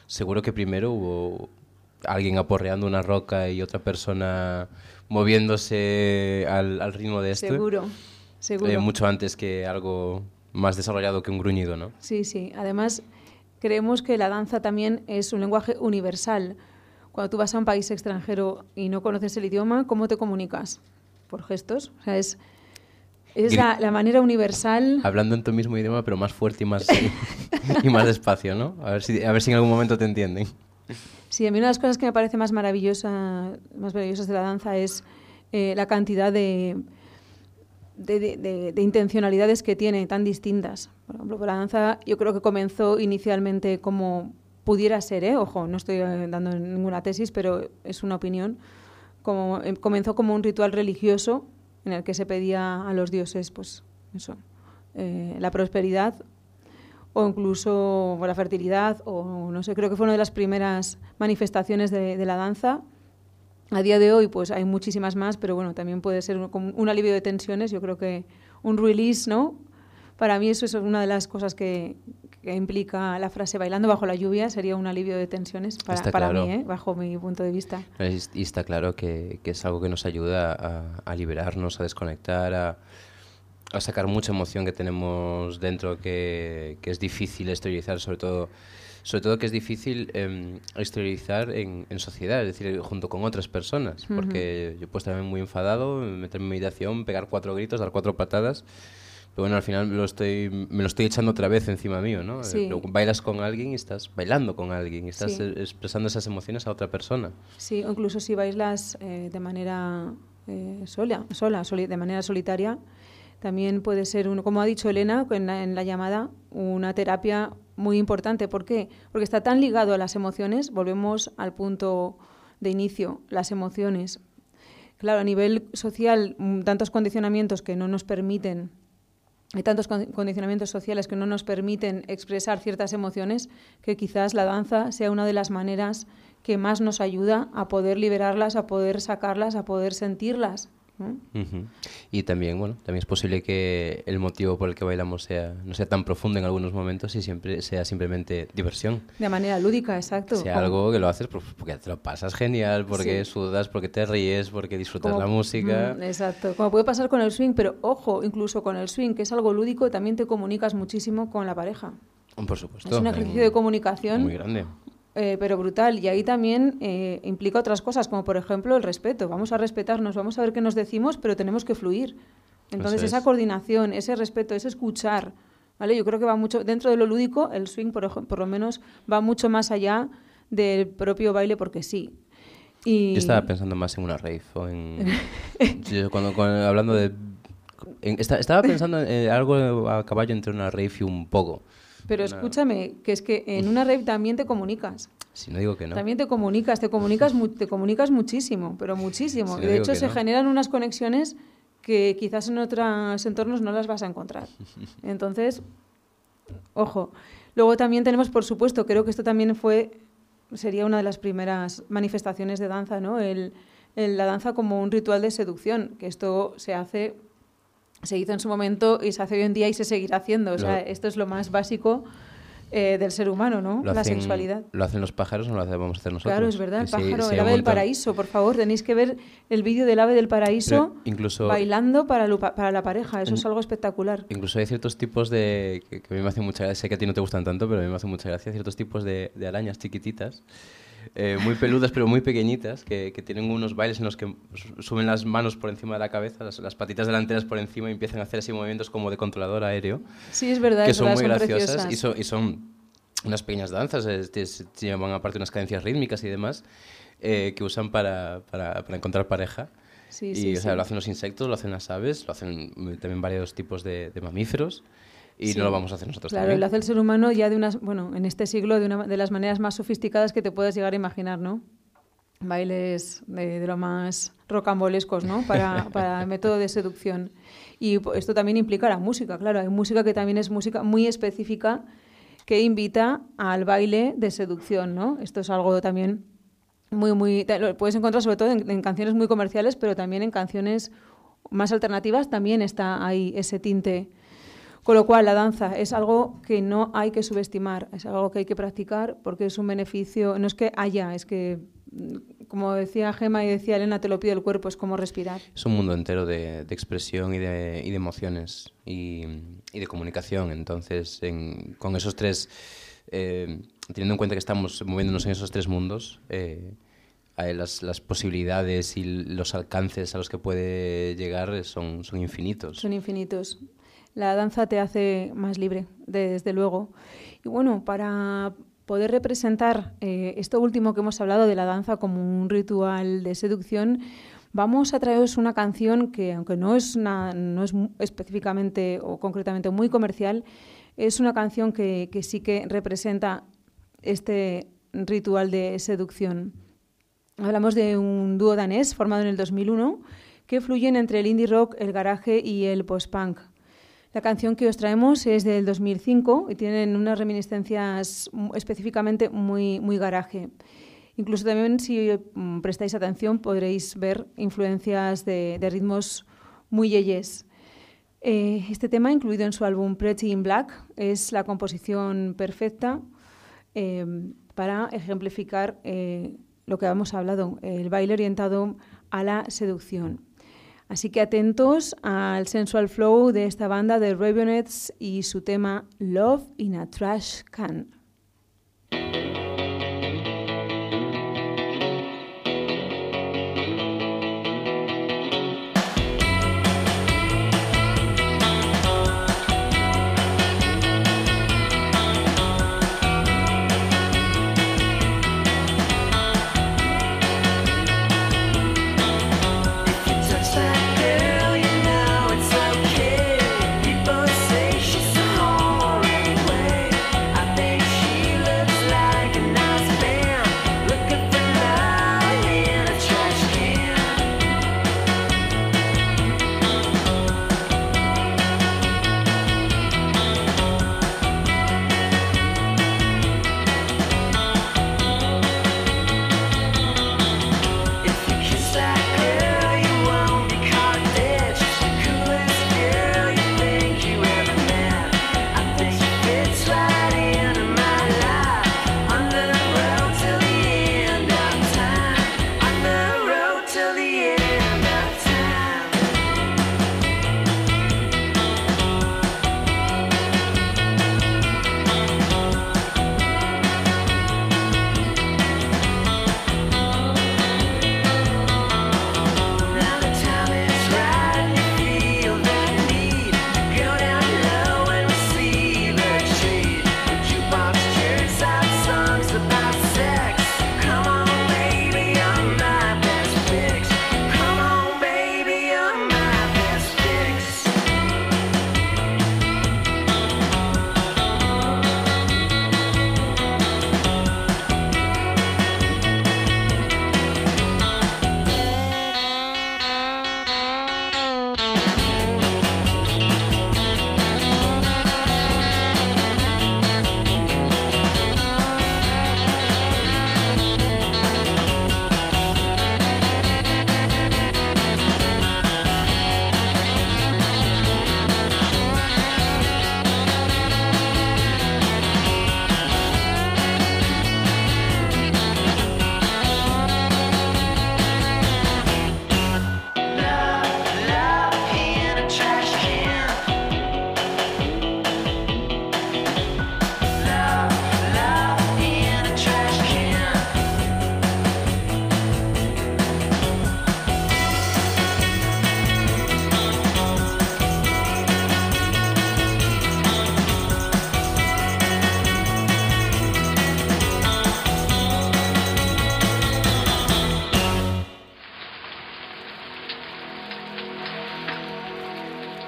Seguro que primero hubo alguien aporreando una roca y otra persona moviéndose al, al ritmo de esto. Seguro, seguro. Mucho antes que algo más desarrollado que un gruñido, ¿no? Sí, sí. Además, creemos que la danza también es un lenguaje universal. Cuando tú vas a un país extranjero y no conoces el idioma, ¿cómo te comunicas? Por gestos. O sea, es, es la, la manera universal. Hablando en tu mismo idioma, pero más fuerte y más, y más despacio, ¿no? A ver, si, a ver si en algún momento te entienden. Sí, a mí una de las cosas que me parece más maravillosa, más maravillosas de la danza es eh, la cantidad de, de, de- de- de intencionalidades que tiene, tan distintas. Por ejemplo, la danza yo creo que comenzó inicialmente como pudiera ser, ¿eh? ojo, no estoy eh, dando ninguna tesis, pero es una opinión, como, em, comenzó como un ritual religioso en el que se pedía a los dioses, pues eso, eh, la prosperidad o incluso la fertilidad, o no sé, creo que fue una de las primeras manifestaciones de, de la danza. A día de hoy, pues hay muchísimas más, pero bueno, también puede ser un, un alivio de tensiones. Yo creo que un release, ¿no? Para mí eso es una de las cosas que, que implica la frase bailando bajo la lluvia, sería un alivio de tensiones para, para claro. mí, ¿eh? bajo mi punto de vista. Y está claro que, que es algo que nos ayuda a, a liberarnos, a desconectar, a, a sacar mucha emoción que tenemos dentro que, que es difícil exteriorizar, sobre todo, sobre todo que es difícil em, exteriorizar en, en sociedad, es decir, junto con otras personas, Ujú. porque yo puedo estar muy enfadado, meterme en meditación, pegar cuatro gritos, dar cuatro patadas, pero bueno, al final me lo estoy, me lo estoy echando otra vez encima mío, ¿no? Sí. bailas con alguien y estás bailando con alguien, y estás Sí. eh, expresando esas emociones a otra persona. Sí, o incluso si bailas eh, de manera eh, sola, sola soli- de manera solitaria, también puede ser, un, como ha dicho Elena en la, en la llamada, una terapia muy importante. ¿Por qué? Porque está tan ligado a las emociones, volvemos al punto de inicio, las emociones. Claro, a nivel social, mm, tantos condicionamientos que no nos permiten hay tantos con- condicionamientos sociales que no nos permiten expresar ciertas emociones que quizás la danza sea una de las maneras que más nos ayuda a poder liberarlas, a poder sacarlas, a poder sentirlas. Y también, bueno, también es posible que el motivo por el que bailamos sea no sea tan profundo en algunos momentos y siempre sea simplemente diversión. De manera lúdica, exacto. Sea algo que lo haces porque te lo pasas genial, porque Sí. sudas, porque te ríes, porque disfrutas como- la música. Mm, exacto. Como puede pasar con el swing, pero ojo, incluso con el swing, que es algo lúdico, también te comunicas muchísimo con la pareja. Por supuesto. Es un ejercicio de comunicación Muy grande. Eh, pero brutal. Y ahí también eh, implica otras cosas, como por ejemplo el respeto. Vamos a respetarnos, vamos a ver qué nos decimos, pero tenemos que fluir. Entonces, esa es. coordinación, ese respeto, ese escuchar, ¿vale? Yo creo que va mucho, dentro de lo lúdico, el swing, por, por lo menos, va mucho más allá del propio baile porque sí. Y... Yo estaba pensando más en una rave o en... (laughs) Yo cuando, cuando- hablando de... en- esta- estaba pensando en eh, algo a caballo entre una rave y un poco. Pero escúchame, que es que en una rave también te comunicas. Si no digo que no. También te comunicas, te comunicas, mu- te comunicas muchísimo, pero muchísimo. No de hecho se no. generan unas conexiones que quizás en otros entornos no las vas a encontrar. (laughs) Entonces, ojo. Luego también tenemos, por supuesto, creo que esto también fue, sería una de las primeras manifestaciones de danza, ¿no? El, el- la danza como un ritual de seducción, que esto se hace, se hizo en su momento y se hace hoy en día y se seguirá haciendo. O sea, Lo- esto es lo más básico eh, del ser humano, ¿no? La hacen- sexualidad. ¿Lo hacen los pájaros o lo hacemos hacer nosotros? Claro, es verdad, el pájaro, sí, el ave del paraíso, por favor, tenéis que ver el vídeo del ave del paraíso Pero incluso- bailando para, lo- para la pareja, eso es algo espectacular. Incluso hay ciertos tipos de. que, que a mí me hacen mucha gracia. Sé que a ti no te gustan tanto, pero a mí me hacen mucha gracia. Ciertos tipos de, de arañas chiquititas, eh, muy peludas, pero muy pequeñitas, que, que tienen unos bailes en los que su- suben las manos por encima de la cabeza, las, las patitas delanteras por encima y empiezan a hacer así movimientos como de controlador aéreo. Sí, es verdad, que es son verdad, muy son graciosas preciosas. y son, y son unas pequeñas danzas, es- llevan aparte unas cadencias rítmicas y demás eh, que usan para, para, para encontrar pareja. Sí, y sí, o sea, sí. lo hacen los insectos, lo hacen las aves, lo hacen también varios tipos de, de mamíferos y Sí. no lo vamos a hacer nosotros Claro, también. lo hace el ser humano ya de unas, bueno, en este siglo de una de las maneras más sofisticadas que te puedas llegar a imaginar, ¿no? Bailes de, de lo más rocambolescos, ¿no? Para, (laughs) para el método de seducción. Y esto también implica la música, claro. Hay música que también es música muy específica que invita al baile de seducción, ¿no? Esto es algo también muy, muy... Lo puedes encontrar sobre todo en, en canciones muy comerciales, pero también en canciones más alternativas también está ahí ese tinte. Con lo cual, la danza es algo que no hay que subestimar, es algo que hay que practicar porque es un beneficio, no es que haya, es que, mm, como decía Gema y decía Elena, te lo pide el cuerpo, es como respirar. Es un mundo entero de, de expresión y de, y de emociones y, y de comunicación. Entonces, en- con esos tres, eh, teniendo en cuenta que estamos moviéndonos en esos tres mundos, eh, eh, las, las posibilidades y los alcances a los que puede llegar son, son infinitos. Son infinitos. La danza te hace más libre, de- desde luego. Y bueno, para poder representar eh, esto último que hemos hablado de la danza como un ritual de seducción, vamos a traeros una canción que, aunque no es, no es específicamente o concretamente muy comercial, es una canción que, que sí que representa este ritual de seducción. Hablamos de un dúo danés formado en el 2001 que fluyen entre el indie rock, el garaje y el post-punk. La canción que os traemos es del 2005 y tienen unas reminiscencias específicamente muy, muy garaje. Incluso también si mm, prestáis atención podréis ver influencias de, ritmos muy yeyes. Eh, este tema, incluido en su álbum Pretty in Black, es la composición perfecta eh, para ejemplificar eh, lo que hemos hablado, el baile orientado a la seducción. Así que atentos al sensual flow de esta banda de Ravenettes y su tema Love in a Trash Can.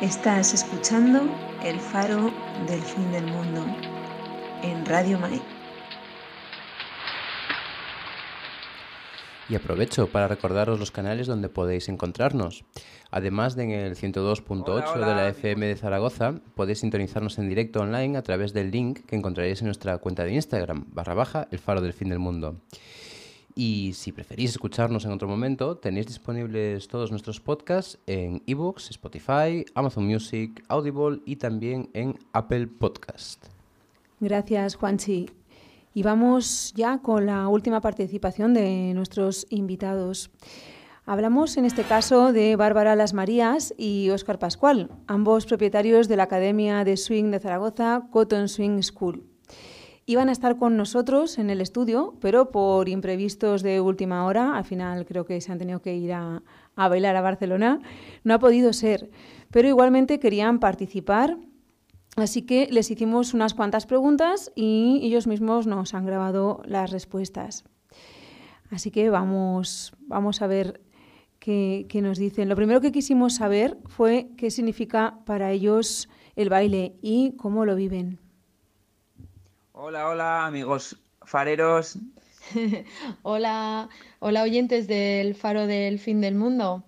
Estás escuchando El Faro del Fin del Mundo en Radio Mai. Y aprovecho para recordaros los canales donde podéis encontrarnos. Además de en el 102.8 de la FM de Zaragoza, podéis sintonizarnos en directo online a través del link que encontraréis en nuestra cuenta de Instagram, barra baja, el faro del fin del mundo. Y si preferís escucharnos en otro momento, tenéis disponibles todos nuestros podcasts en ebooks, Spotify, Amazon Music, Audible y también en Apple Podcast. Gracias, Juanchi. Y vamos ya con la última participación de nuestros invitados. Hablamos en este caso de Bárbara Las Marías y Óscar Pascual, ambos propietarios de la Academia de Swing de Zaragoza, Cotton Swing School. Iban a estar con nosotros en el estudio, pero por imprevistos de última hora, al final creo que se han tenido que ir a, bailar a Barcelona, no ha podido ser. Pero igualmente querían participar Así que les hicimos unas cuantas preguntas y ellos mismos nos han grabado las respuestas. Así que vamos, vamos a ver qué, nos dicen. Lo primero que quisimos saber fue qué significa para ellos el baile y cómo lo viven. Hola, hola amigos fareros. (laughs) hola, hola oyentes del Faro del Fin del Mundo.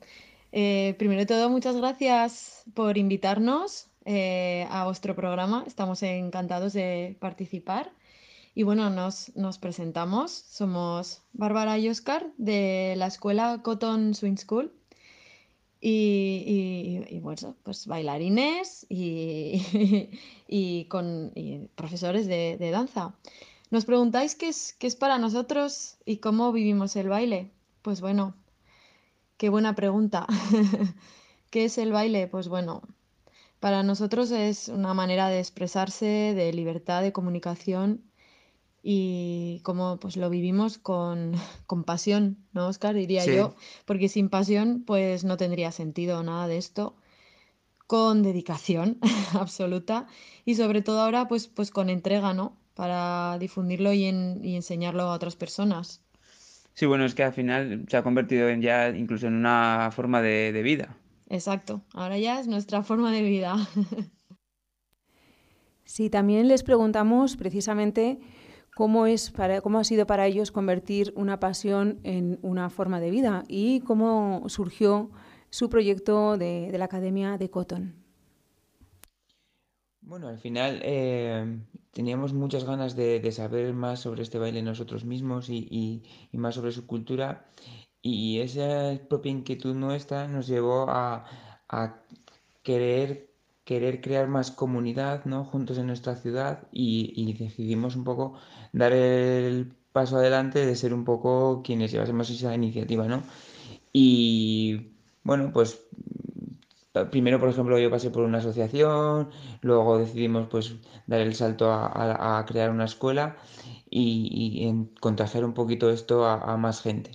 Eh, primero de todo, muchas gracias por invitarnos eh, a vuestro programa. Estamos encantados de participar. Y bueno, nos, nos presentamos. Somos Bárbara y Oscar de la escuela Cotton Swing School. Y, y, bueno, pues bailarines y, (laughs) y con profesores de, de, danza. Nos preguntáis qué es, qué es para nosotros y cómo vivimos el baile. Pues bueno, qué buena pregunta. (laughs) ¿Qué es el baile? Pues bueno, para nosotros es una manera de expresarse, de libertad de comunicación y como pues lo vivimos con, (laughs) con pasión, ¿no, Oscar? Diría Sí. yo, porque sin pasión pues no tendría sentido nada de esto. Con dedicación (laughs) absoluta y sobre todo ahora pues, pues con entrega, ¿no? Para difundirlo y, en- y enseñarlo a otras personas. Sí, bueno, es que al final se ha convertido en ya incluso en una forma de, de vida. Exacto, ahora ya es nuestra forma de vida. (laughs) Sí, también les preguntamos precisamente cómo, es para, cómo ha sido para ellos convertir una pasión en una forma de vida y cómo surgió su proyecto de, de la Academia de Cotton. Bueno, al final eh, teníamos muchas ganas de, de saber más sobre este baile nosotros mismos y, y- y más sobre su cultura y esa propia inquietud nuestra nos llevó a, a querer, querer crear más comunidad, ¿no? juntos en nuestra ciudad y, decidimos un poco dar el paso adelante de ser un poco quienes llevásemos esa iniciativa, ¿no? Y bueno, pues Primero, por ejemplo, yo pasé por una asociación, luego decidimos pues dar el salto a, crear una escuela y, y contagiar un poquito esto a, a más gente.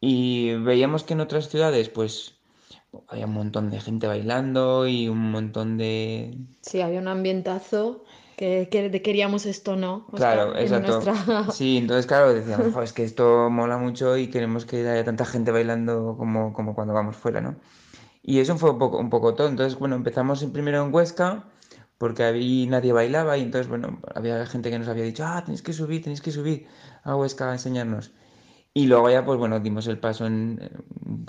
Y veíamos que en otras ciudades pues había un montón de gente bailando y un montón de... Sí, había un ambientazo que, que queríamos esto, ¿no? Claro, exacto. nuestra... (laughs) Sí, entonces claro, decíamos, "Jo, es que esto mola mucho y queremos que haya tanta gente bailando como, como cuando vamos fuera, ¿no? Y eso fue un poco, un poco todo. Entonces, bueno, empezamos primero en Huesca, porque ahí nadie bailaba y entonces, bueno, había gente que nos había dicho, ah, tenéis que subir, tenéis que subir a Huesca a enseñarnos. Y luego ya, pues bueno, dimos el paso en... eh,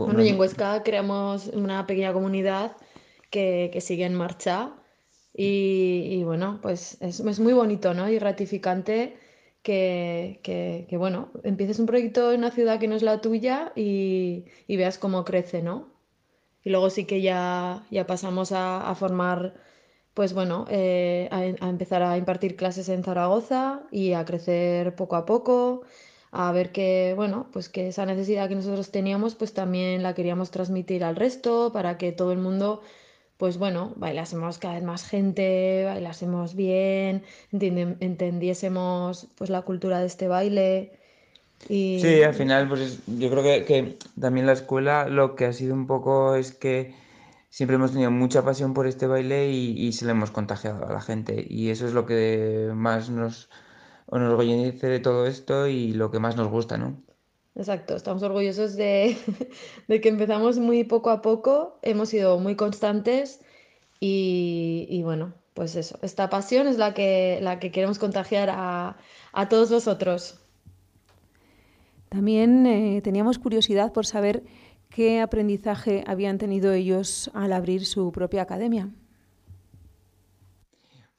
Bueno, y en Huesca creamos una pequeña comunidad que, que sigue en marcha y, y bueno, pues es, es muy bonito, ¿no? Y gratificante que, que, que, bueno, empieces un proyecto en una ciudad que no es la tuya y, y veas cómo crece, ¿no? Y luego sí que ya, ya pasamos a, a formar, pues bueno, eh, a, a empezar a impartir clases en Zaragoza y a crecer poco a poco, a ver que, bueno, pues que esa necesidad que nosotros teníamos, pues también la queríamos transmitir al resto para que todo el mundo, pues bueno, bailásemos cada vez más gente, bailásemos bien, entendiésemos pues la cultura de este baile y... Sí, al final, pues es- yo creo que, que también la escuela lo que ha sido un poco es que siempre hemos tenido mucha pasión por este baile y, y se lo hemos contagiado a la gente. Y eso es lo que más nos enorgullece de todo esto y lo que más nos gusta, ¿no? Exacto, estamos orgullosos de, (laughs) de que empezamos muy poco a poco, hemos sido muy constantes Y, y bueno, pues eso, esta pasión es la que, la que queremos contagiar a, a todos vosotros. También eh, teníamos curiosidad por saber qué aprendizaje habían tenido ellos al abrir su propia academia.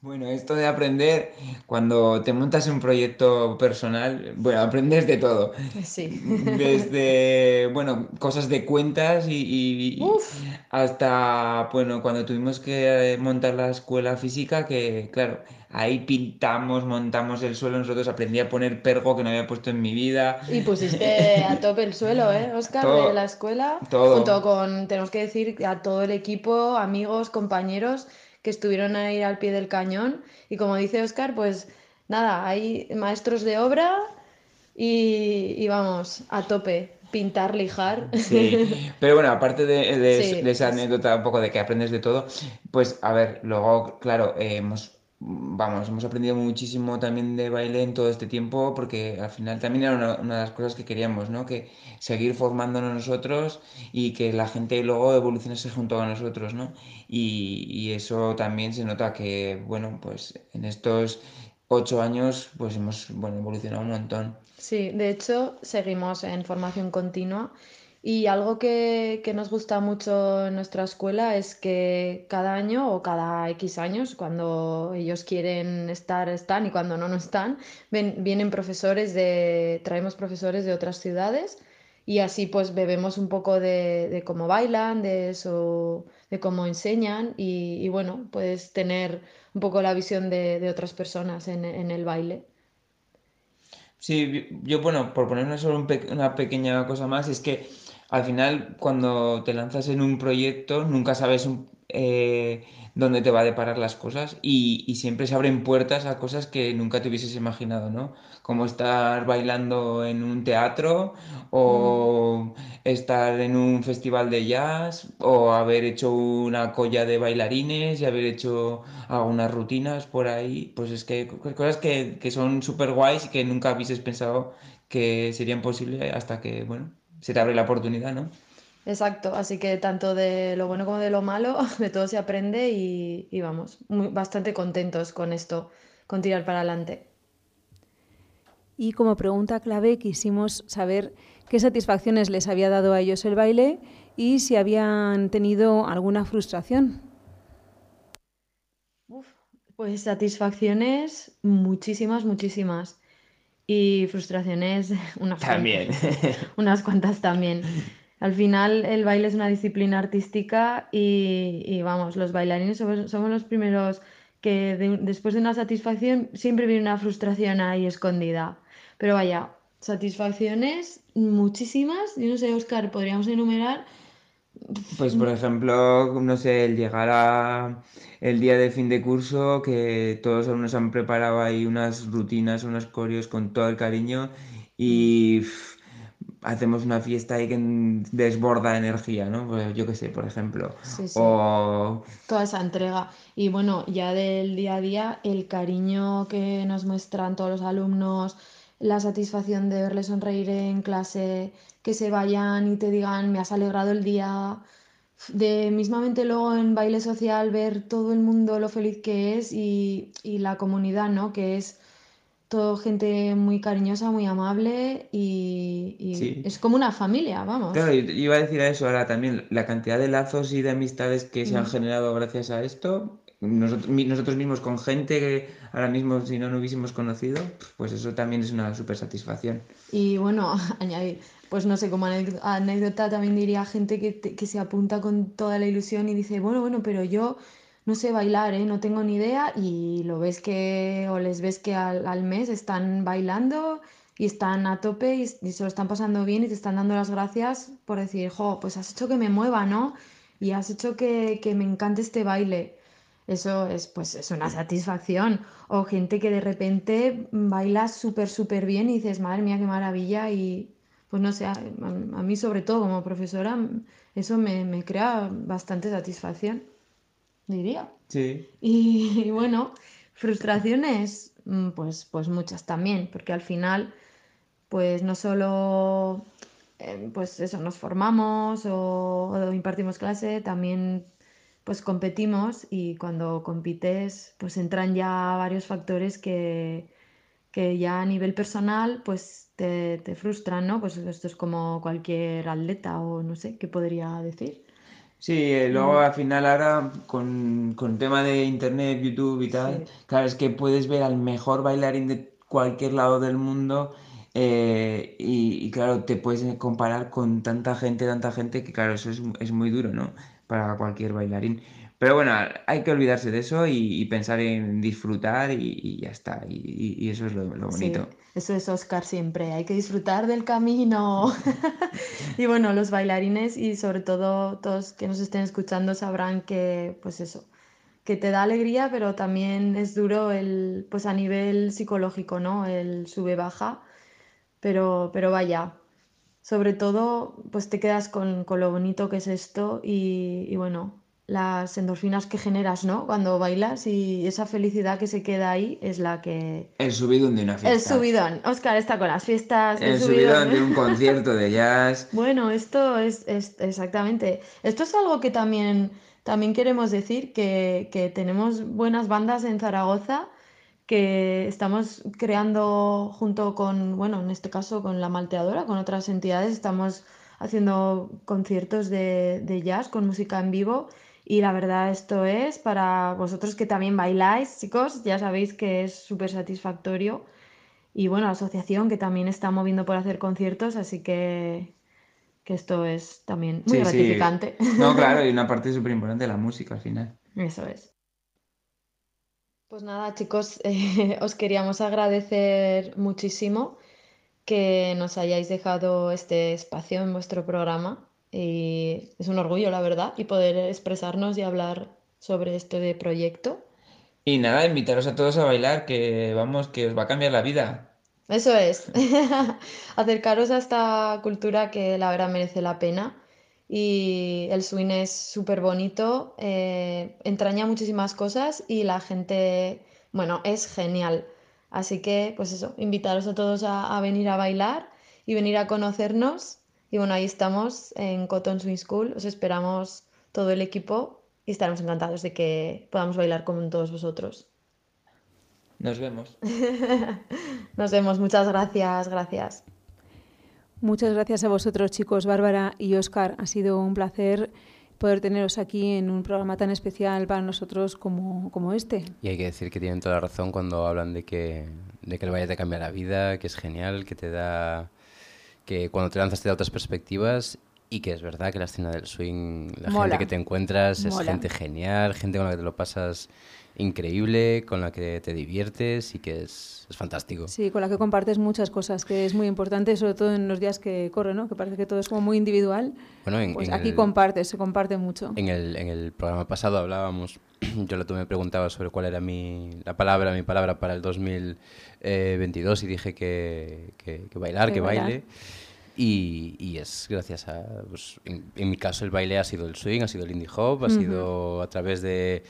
Bueno, esto de aprender, cuando te montas un proyecto personal, bueno, aprendes de todo. Sí. Desde, bueno, cosas de cuentas y, y- hasta, bueno, cuando tuvimos que montar la escuela física, que claro, ahí pintamos, montamos el suelo, nosotros aprendí a poner pergo que no había puesto en mi vida. Y pusiste a tope el suelo, ¿eh, Oscar, Todo. de la escuela? Todo. Junto con, tenemos que decir, a todo el equipo, amigos, compañeros que estuvieron ahí al pie del cañón. Y como dice Oscar, pues nada, hay maestros de obra y, y vamos, a tope, pintar, lijar. Sí, pero bueno, aparte de, de- Sí, de esa anécdota un poco de que aprendes de todo, pues a ver, luego, claro, eh, hemos, vamos, hemos aprendido muchísimo también de baile en todo este tiempo, porque al final también era una, una de las cosas que queríamos, ¿no? Que seguir formándonos nosotros y que la gente luego evolucionase junto a nosotros, ¿no? Y, y eso también se nota que, bueno, pues en estos ocho años, pues hemos, bueno, evolucionado un montón. Sí, de hecho, seguimos en formación continua y algo que, que nos gusta mucho en nuestra escuela es que cada año o cada X años, cuando ellos quieren estar, están y cuando no, no están, ven- vienen profesores de, traemos profesores de otras ciudades y así pues bebemos un poco de, de cómo bailan, de eso, de cómo enseñan y, y bueno, puedes tener un poco la visión de, de otras personas en, en el baile. Sí, yo, bueno, por poner una, solo un pe- una pequeña cosa más, es que al final cuando te lanzas en un proyecto nunca sabes un- eh, dónde te va a deparar las cosas y, y siempre se abren puertas a cosas que nunca te hubieses imaginado, ¿no? Como estar bailando en un teatro o estar en un festival de jazz o haber hecho una colla de bailarines y haber hecho algunas rutinas por ahí, pues es que co- cosas que, que son súper guays y que nunca hubieses pensado que serían posibles hasta que, bueno, se te abre la oportunidad, ¿no? Exacto, así que tanto de lo bueno como de lo malo, (laughs) de todo se aprende y, y vamos, muy- bastante contentos con esto, con tirar para adelante. Y como pregunta clave quisimos saber qué satisfacciones les había dado a ellos el baile y si habían tenido alguna frustración. Pues satisfacciones, muchísimas, muchísimas. Y frustraciones, (laughs) unas También. cuantas, unas cuantas también. Al final el baile es una disciplina artística y, y vamos, los bailarines somos, somos los primeros que de- después de una satisfacción siempre viene una frustración ahí escondida. Pero vaya, satisfacciones muchísimas. Yo no sé, Oscar, podríamos enumerar. Pues por ejemplo, no sé, el llegar a el día de fin de curso, que todos los alumnos han preparado ahí unas rutinas, unos coreos con todo el cariño y hacemos una fiesta ahí que desborda energía, ¿no? Pues yo qué sé, por ejemplo. Sí, sí. O toda esa entrega. Y bueno, ya del día a día, el cariño que nos muestran todos los alumnos, la satisfacción de verles sonreír en clase, que se vayan y te digan, me has alegrado el día. De mismamente luego en baile social ver todo el mundo lo feliz que es y, y la comunidad, ¿no? Que es todo gente muy cariñosa, muy amable y, y Sí. es como una familia, vamos. Claro, yo iba a decir a eso ahora también, la cantidad de lazos y de amistades que se han Mm. generado gracias a esto, nosotros, mi- nosotros mismos con gente que ahora mismo si no no hubiésemos conocido, pues eso también es una súper satisfacción. Y bueno, (laughs) añadir, pues no sé, como anécdota, también diría gente que, que se apunta con toda la ilusión y dice, bueno, bueno, pero yo no sé bailar, ¿eh? No tengo ni idea y lo ves que, o les ves que al, al mes están bailando y están a tope y, y se lo están pasando bien y te están dando las gracias por decir, jo, pues has hecho que me mueva, ¿no? Y has hecho que, que me encante este baile. Eso es, pues, es una satisfacción. O gente que de repente baila súper, súper bien y dices, madre mía, qué maravilla. Y pues no sé, a, a mí sobre todo como profesora, eso me, me crea bastante satisfacción, diría. Sí. Y, y bueno, frustraciones, mm, pues, pues muchas también, porque al final, pues no solo, eh, pues eso, nos formamos o, o impartimos clase, también pues competimos y cuando compites pues entran ya varios factores que, que ya a nivel personal pues te, te frustran, ¿no? Pues esto es como cualquier atleta o no sé, ¿qué podría decir? Sí, eh, luego al final ahora con, con el tema de internet, YouTube y tal, Sí. claro, es que puedes ver al mejor bailarín de cualquier lado del mundo eh, y, y claro, te puedes comparar con tanta gente, tanta gente que claro, eso es, es muy duro, ¿no? Para cualquier bailarín. Pero bueno, hay que olvidarse de eso y, y pensar en disfrutar y, y ya está. Y, eso es lo, lo Sí, bonito. eso es Oscar siempre, hay que disfrutar del camino. (laughs) Y bueno, los bailarines y sobre todo todos que nos estén escuchando sabrán que, pues eso, que te da alegría, pero también es duro el, pues a nivel psicológico, ¿no? El sube-baja, pero, pero vaya, sobre todo, pues te quedas con, con lo bonito que es esto y, y bueno, las endorfinas que generas, ¿no? Cuando bailas y esa felicidad que se queda ahí es la que... El subidón de una El fiesta. subidón. Oscar está con las fiestas El subidón. subidón de un concierto de jazz. (laughs) Bueno, esto es, es- exactamente. Esto es algo que también, también queremos decir, que, que tenemos buenas bandas en Zaragoza, que estamos creando junto con, bueno, en este caso con la Malteadora, con otras entidades, estamos haciendo conciertos de, de jazz con música en vivo. Y la verdad, esto es para vosotros que también bailáis, chicos, ya sabéis que es súper satisfactorio. Y bueno, la asociación que también está moviendo por hacer conciertos, así que, que esto es también muy Sí, sí. gratificante. No, claro, (laughs) y una parte súper importante de la música al final. Eso es. Pues nada, chicos, (laughs) eh, os queríamos agradecer muchísimo que nos hayáis dejado este espacio en vuestro programa y es un orgullo, la verdad, y poder expresarnos y hablar sobre este proyecto. Y nada, invitaros a todos a bailar, que vamos, que os va a cambiar la vida. Eso es, (laughs) acercaros a esta cultura que la verdad merece la pena y el swing es súper bonito, eh, entraña muchísimas cosas y la gente, bueno, es genial. Así que, pues eso, invitaros a todos a, a venir a bailar y venir a conocernos. Y bueno, ahí estamos en Cotton Swing School, os esperamos todo el equipo y estaremos encantados de que podamos bailar con todos vosotros. Nos vemos. (laughs) Nos vemos, muchas gracias, gracias. Muchas gracias a vosotros, chicos, Bárbara y Oscar. Ha sido un placer poder teneros aquí en un programa tan especial para nosotros como, como este. Y hay que decir que tienen toda la razón cuando hablan de que, de que el baile te cambia la vida, que es genial, que te da. que cuando te lanzas te da otras perspectivas y que es verdad que la escena del swing, la Mola. gente que te encuentras es gente genial, gente con la que te lo pasas increíble, con la que te diviertes y que es, es fantástico. Sí, con la que compartes muchas cosas, que es muy importante, sobre todo en los días que corren, ¿no? que parece que todo es como muy individual. Bueno, en- pues en aquí el- compartes, se comparte mucho. En el, en el programa pasado hablábamos, (clears throat) yo lo tú me preguntabas sobre cuál era mi, la palabra, mi palabra para el 2022 y dije que, que- que bailar, Que que bailar. baile. Y, y es gracias a, pues, en, en mi caso el baile ha sido el swing, ha sido el indie hop, ha Ujú. sido a través de,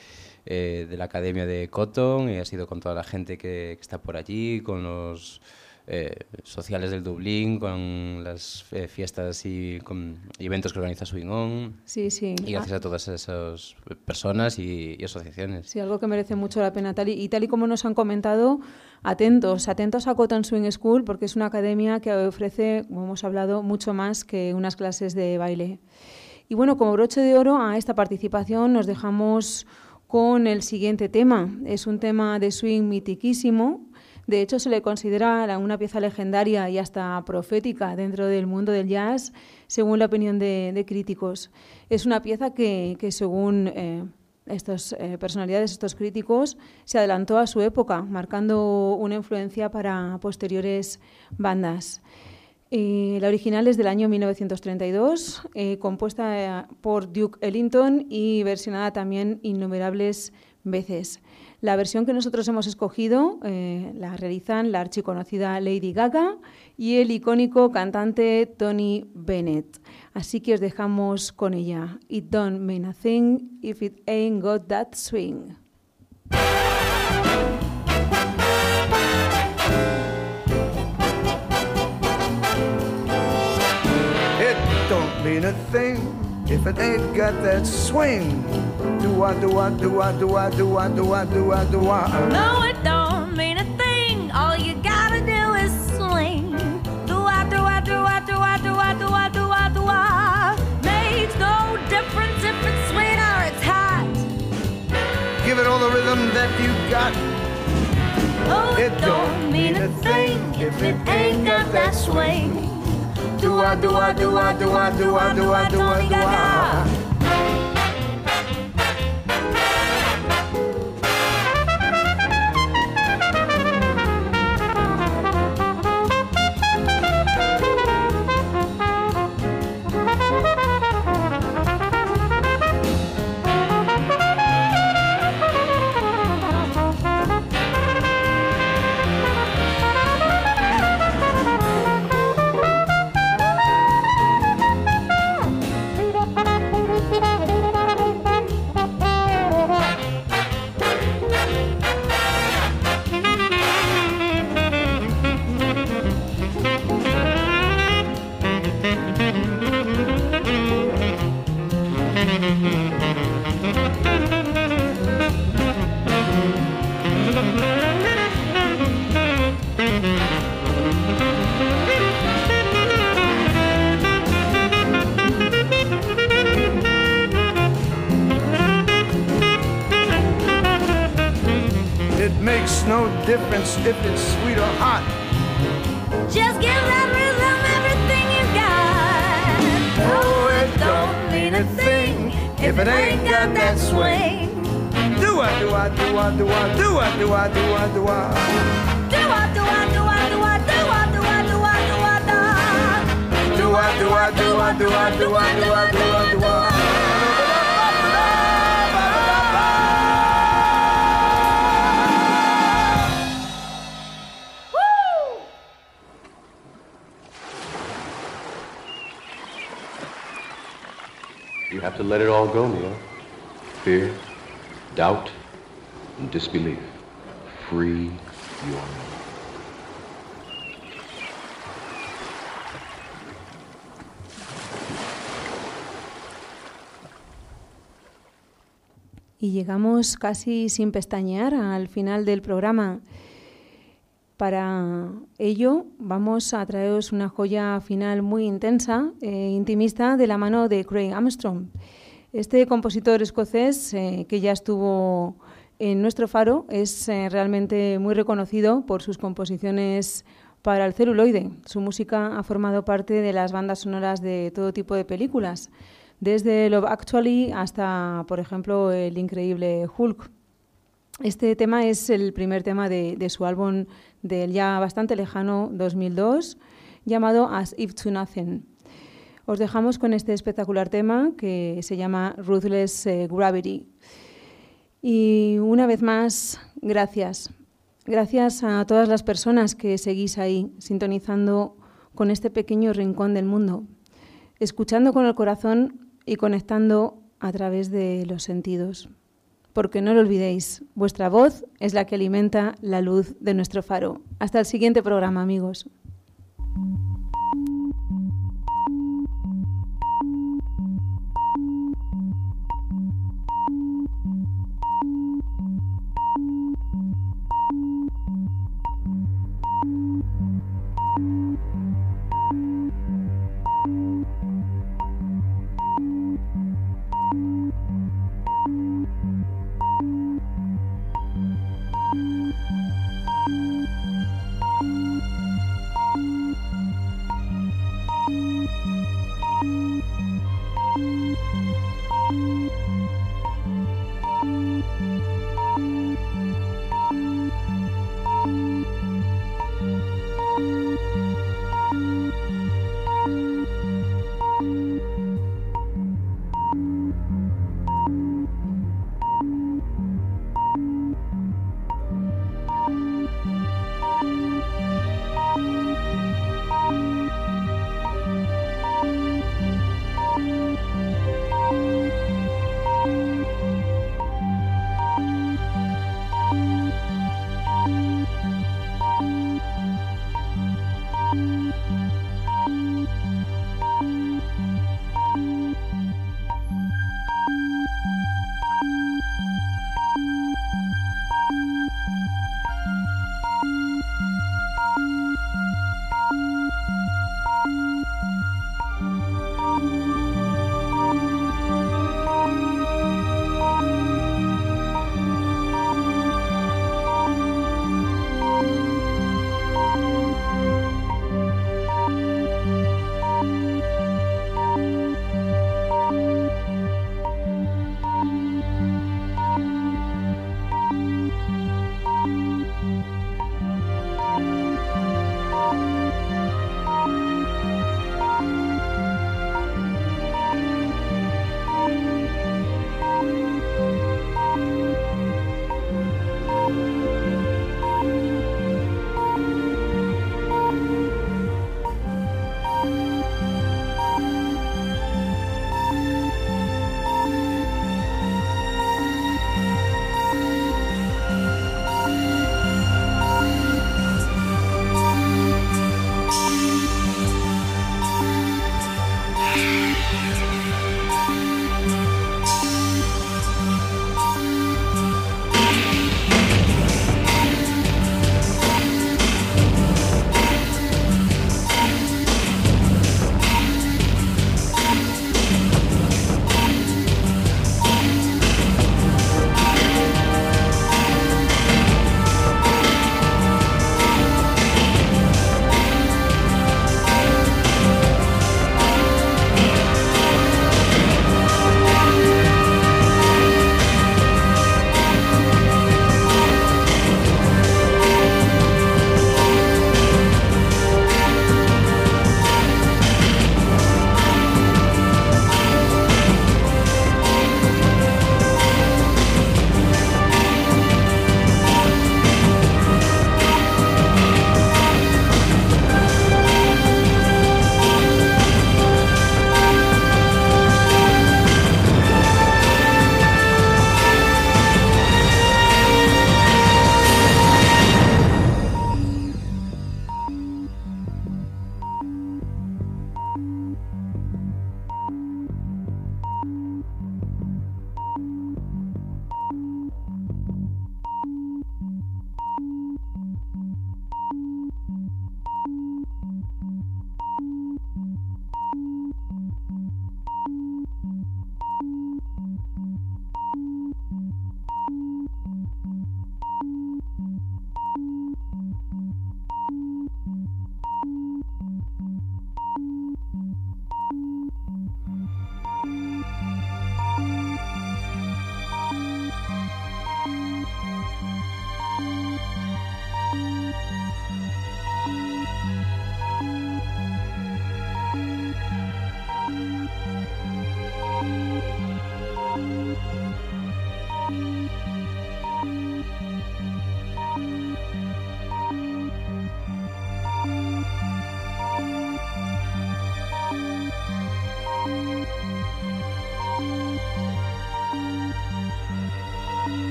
eh, de la academia de Cotton y ha sido con toda la gente que, que está por allí, con los eh, sociales del Dublín, con las eh, fiestas y con eventos que organiza Swing On. Sí, sí. Y gracias a todas esas personas y, y asociaciones. Sí, algo que merece mucho la pena. Tal y, y tal y como nos han comentado, atentos, atentos a Cotton Swing School, porque es una academia que ofrece, como hemos hablado, mucho más que unas clases de baile. Y bueno, como broche de oro a esta participación nos dejamos con el siguiente tema. Es un tema de swing mitiquísimo. De hecho, se le considera una pieza legendaria y hasta profética dentro del mundo del jazz, según la opinión de, críticos. Es una pieza que, que según eh, estas eh, personalidades, estos críticos, se adelantó a su época, marcando una influencia para posteriores bandas. Eh, la original es del año 1932, eh, compuesta eh, por Duke Ellington y versionada también innumerables veces. La versión que nosotros hemos escogido eh, la realizan la archiconocida Lady Gaga y el icónico cantante Tony Bennett. Así que os dejamos con ella. It don't mean a thing if it ain't got that swing. A thing if it ain't got that swing. Do I, do I, do I, do I, do I, do I, do I, do I? No, it don't mean a thing. All you gotta do is swing. Do I, do I, do I, do I, do I, do I, do I, do I. Makes no difference if it's sweet or it's hot. Give it all the rhythm that you got. Oh, it don't mean a thing if it ain't got that swing doa, doa, doa, doa, doa, doa, doa, doa, doa, doa. Makes no difference if it's sweet or hot. Just give that rhythm everything you got. Oh, it don't mean a thing if it ain't got that swing. Do I, do I, do I, do I, do I, do I, do I, do I? Do I, do I, do I, do I, do I, do I, do I, do I, do I. Do I, do I, do I, do I, do I, do I, do I, do I? You have to let it all go, Neil. Fear, doubt, and disbelief. Free your mind. Y llegamos casi sin pestañear al final del programa. Para ello vamos a traeros una joya final muy intensa e intimista de la mano de Craig Armstrong. Este compositor escocés eh, que ya estuvo en nuestro faro es eh, realmente muy reconocido por sus composiciones para el celuloide. Su música ha formado parte de las bandas sonoras de todo tipo de películas, desde Love Actually hasta, por ejemplo, el increíble Hulk. Este tema es el primer tema de, su álbum del ya bastante lejano 2002, llamado As If to Nothing. Os dejamos con este espectacular tema que se llama Ruthless eh, Gravity. Y una vez más, gracias. Gracias a todas las personas que seguís ahí, sintonizando con este pequeño rincón del mundo, escuchando con el corazón y conectando a través de los sentidos porque no lo olvidéis, vuestra voz es la que alimenta la luz de nuestro faro. Hasta el siguiente programa, amigos.